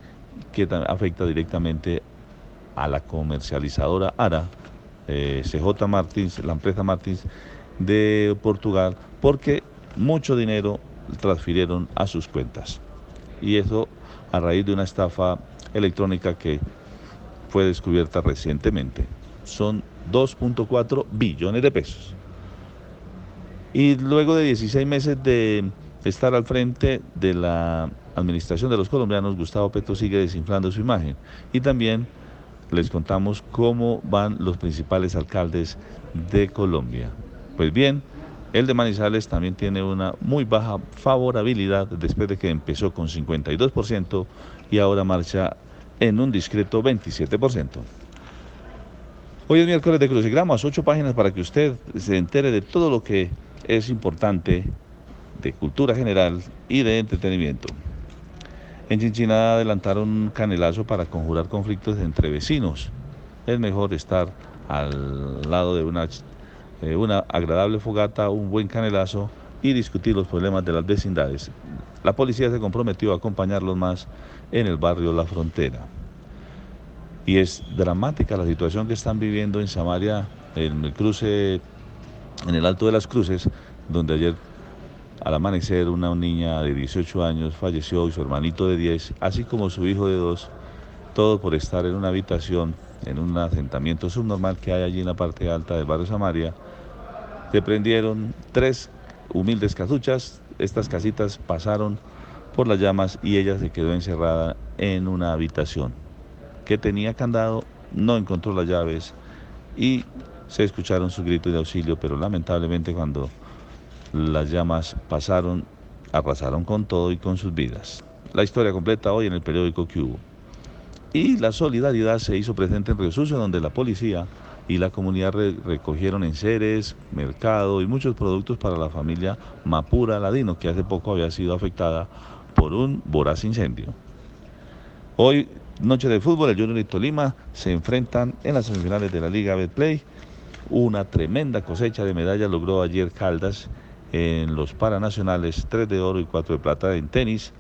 que afecta directamente a la comercializadora ARA, eh, CJ Martins, la empresa Martins de Portugal, porque mucho dinero transfirieron a sus cuentas. Y eso a raíz de una estafa electrónica que fue descubierta recientemente. Son 2.4 billones de pesos. Y luego de 16 meses de estar al frente de la administración de los colombianos, Gustavo Petro sigue desinflando su imagen. Y también les contamos cómo van los principales alcaldes de Colombia. Pues bien, el de Manizales también tiene una muy baja favorabilidad después de que empezó con 52% y ahora marcha en un discreto 27%. Hoy es miércoles de crucigramas, ocho páginas para que usted se entere de todo lo que es importante de cultura general y de entretenimiento. En Chinchina adelantaron un canelazo para conjurar conflictos entre vecinos. Es mejor estar al lado de una, una agradable fogata, un buen canelazo y discutir los problemas de las vecindades. La policía se comprometió a acompañarlos más en el barrio La Frontera. Y es dramática la situación que están viviendo en Samaria, en el cruce, en el Alto de las Cruces, donde ayer al amanecer una niña de 18 años falleció y su hermanito de 10, así como su hijo de 2, todo por estar en una habitación, en un asentamiento subnormal que hay allí en la parte alta del barrio Samaria. Se prendieron tres humildes casuchas, estas casitas pasaron por las llamas y ella se quedó encerrada en una habitación que tenía candado, no encontró las llaves y se escucharon sus gritos de auxilio, pero lamentablemente cuando las llamas pasaron, arrasaron con todo y con sus vidas. La historia completa hoy en el periódico que hubo. Y la solidaridad se hizo presente en Río Sucio, donde la policía y la comunidad recogieron enseres, mercado y muchos productos para la familia Mapura Ladino, que hace poco había sido afectada por un voraz incendio. Hoy, noche de fútbol, el Junior y Tolima se enfrentan en las semifinales de la Liga Betplay. Una tremenda cosecha de medallas logró ayer Caldas en los Paranacionales, 3 de oro y 4 de plata en tenis,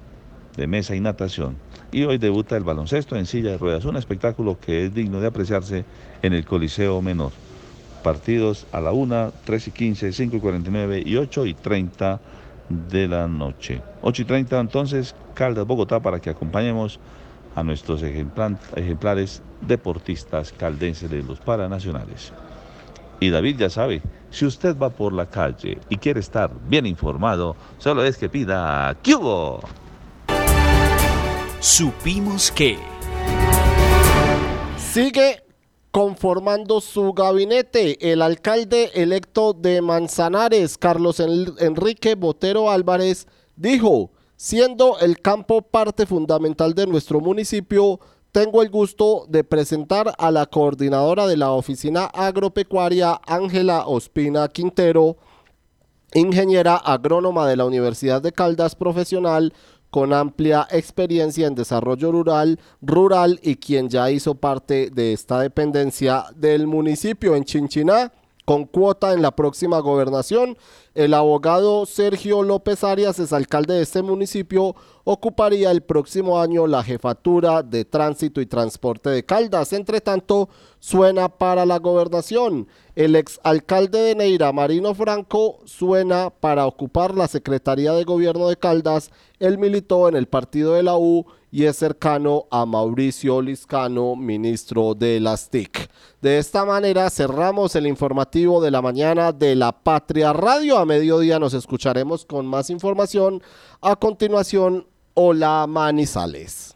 de mesa y natación. Y hoy debuta el baloncesto en silla de ruedas, un espectáculo que es digno de apreciarse en el Coliseo Menor. Partidos a la 1, 3 y 15, 5 y 49 y 8 y 30 de la noche. 8 y 30 entonces, Caldas, Bogotá, para que acompañemos a nuestros ejemplares deportistas caldenses de los Paranacionales. Y David ya sabe, si usted va por la calle y quiere estar bien informado, solo es que pida ¡Cubo! Supimos que... Sigue conformando su gabinete el alcalde electo de Manzanares, Carlos Enrique Botero Álvarez, dijo, siendo el campo parte fundamental de nuestro municipio, tengo el gusto de presentar a la coordinadora de la Oficina Agropecuaria, Ángela Ospina Quintero, ingeniera agrónoma de la Universidad de Caldas profesional con amplia experiencia en desarrollo rural, rural y quien ya hizo parte de esta dependencia del municipio en Chinchiná con cuota en la próxima gobernación. El abogado Sergio López Arias, es alcalde de este municipio, ocuparía el próximo año la jefatura de tránsito y transporte de Caldas. Entre tanto, suena para la gobernación. El exalcalde de Neira, Marino Franco, suena para ocupar la Secretaría de Gobierno de Caldas. Él militó en el partido de la U y es cercano a Mauricio Liscano, ministro de las TIC. De esta manera cerramos el informativo de la mañana de la Patria Radio. A mediodía nos escucharemos con más información. A continuación, Hola Manizales.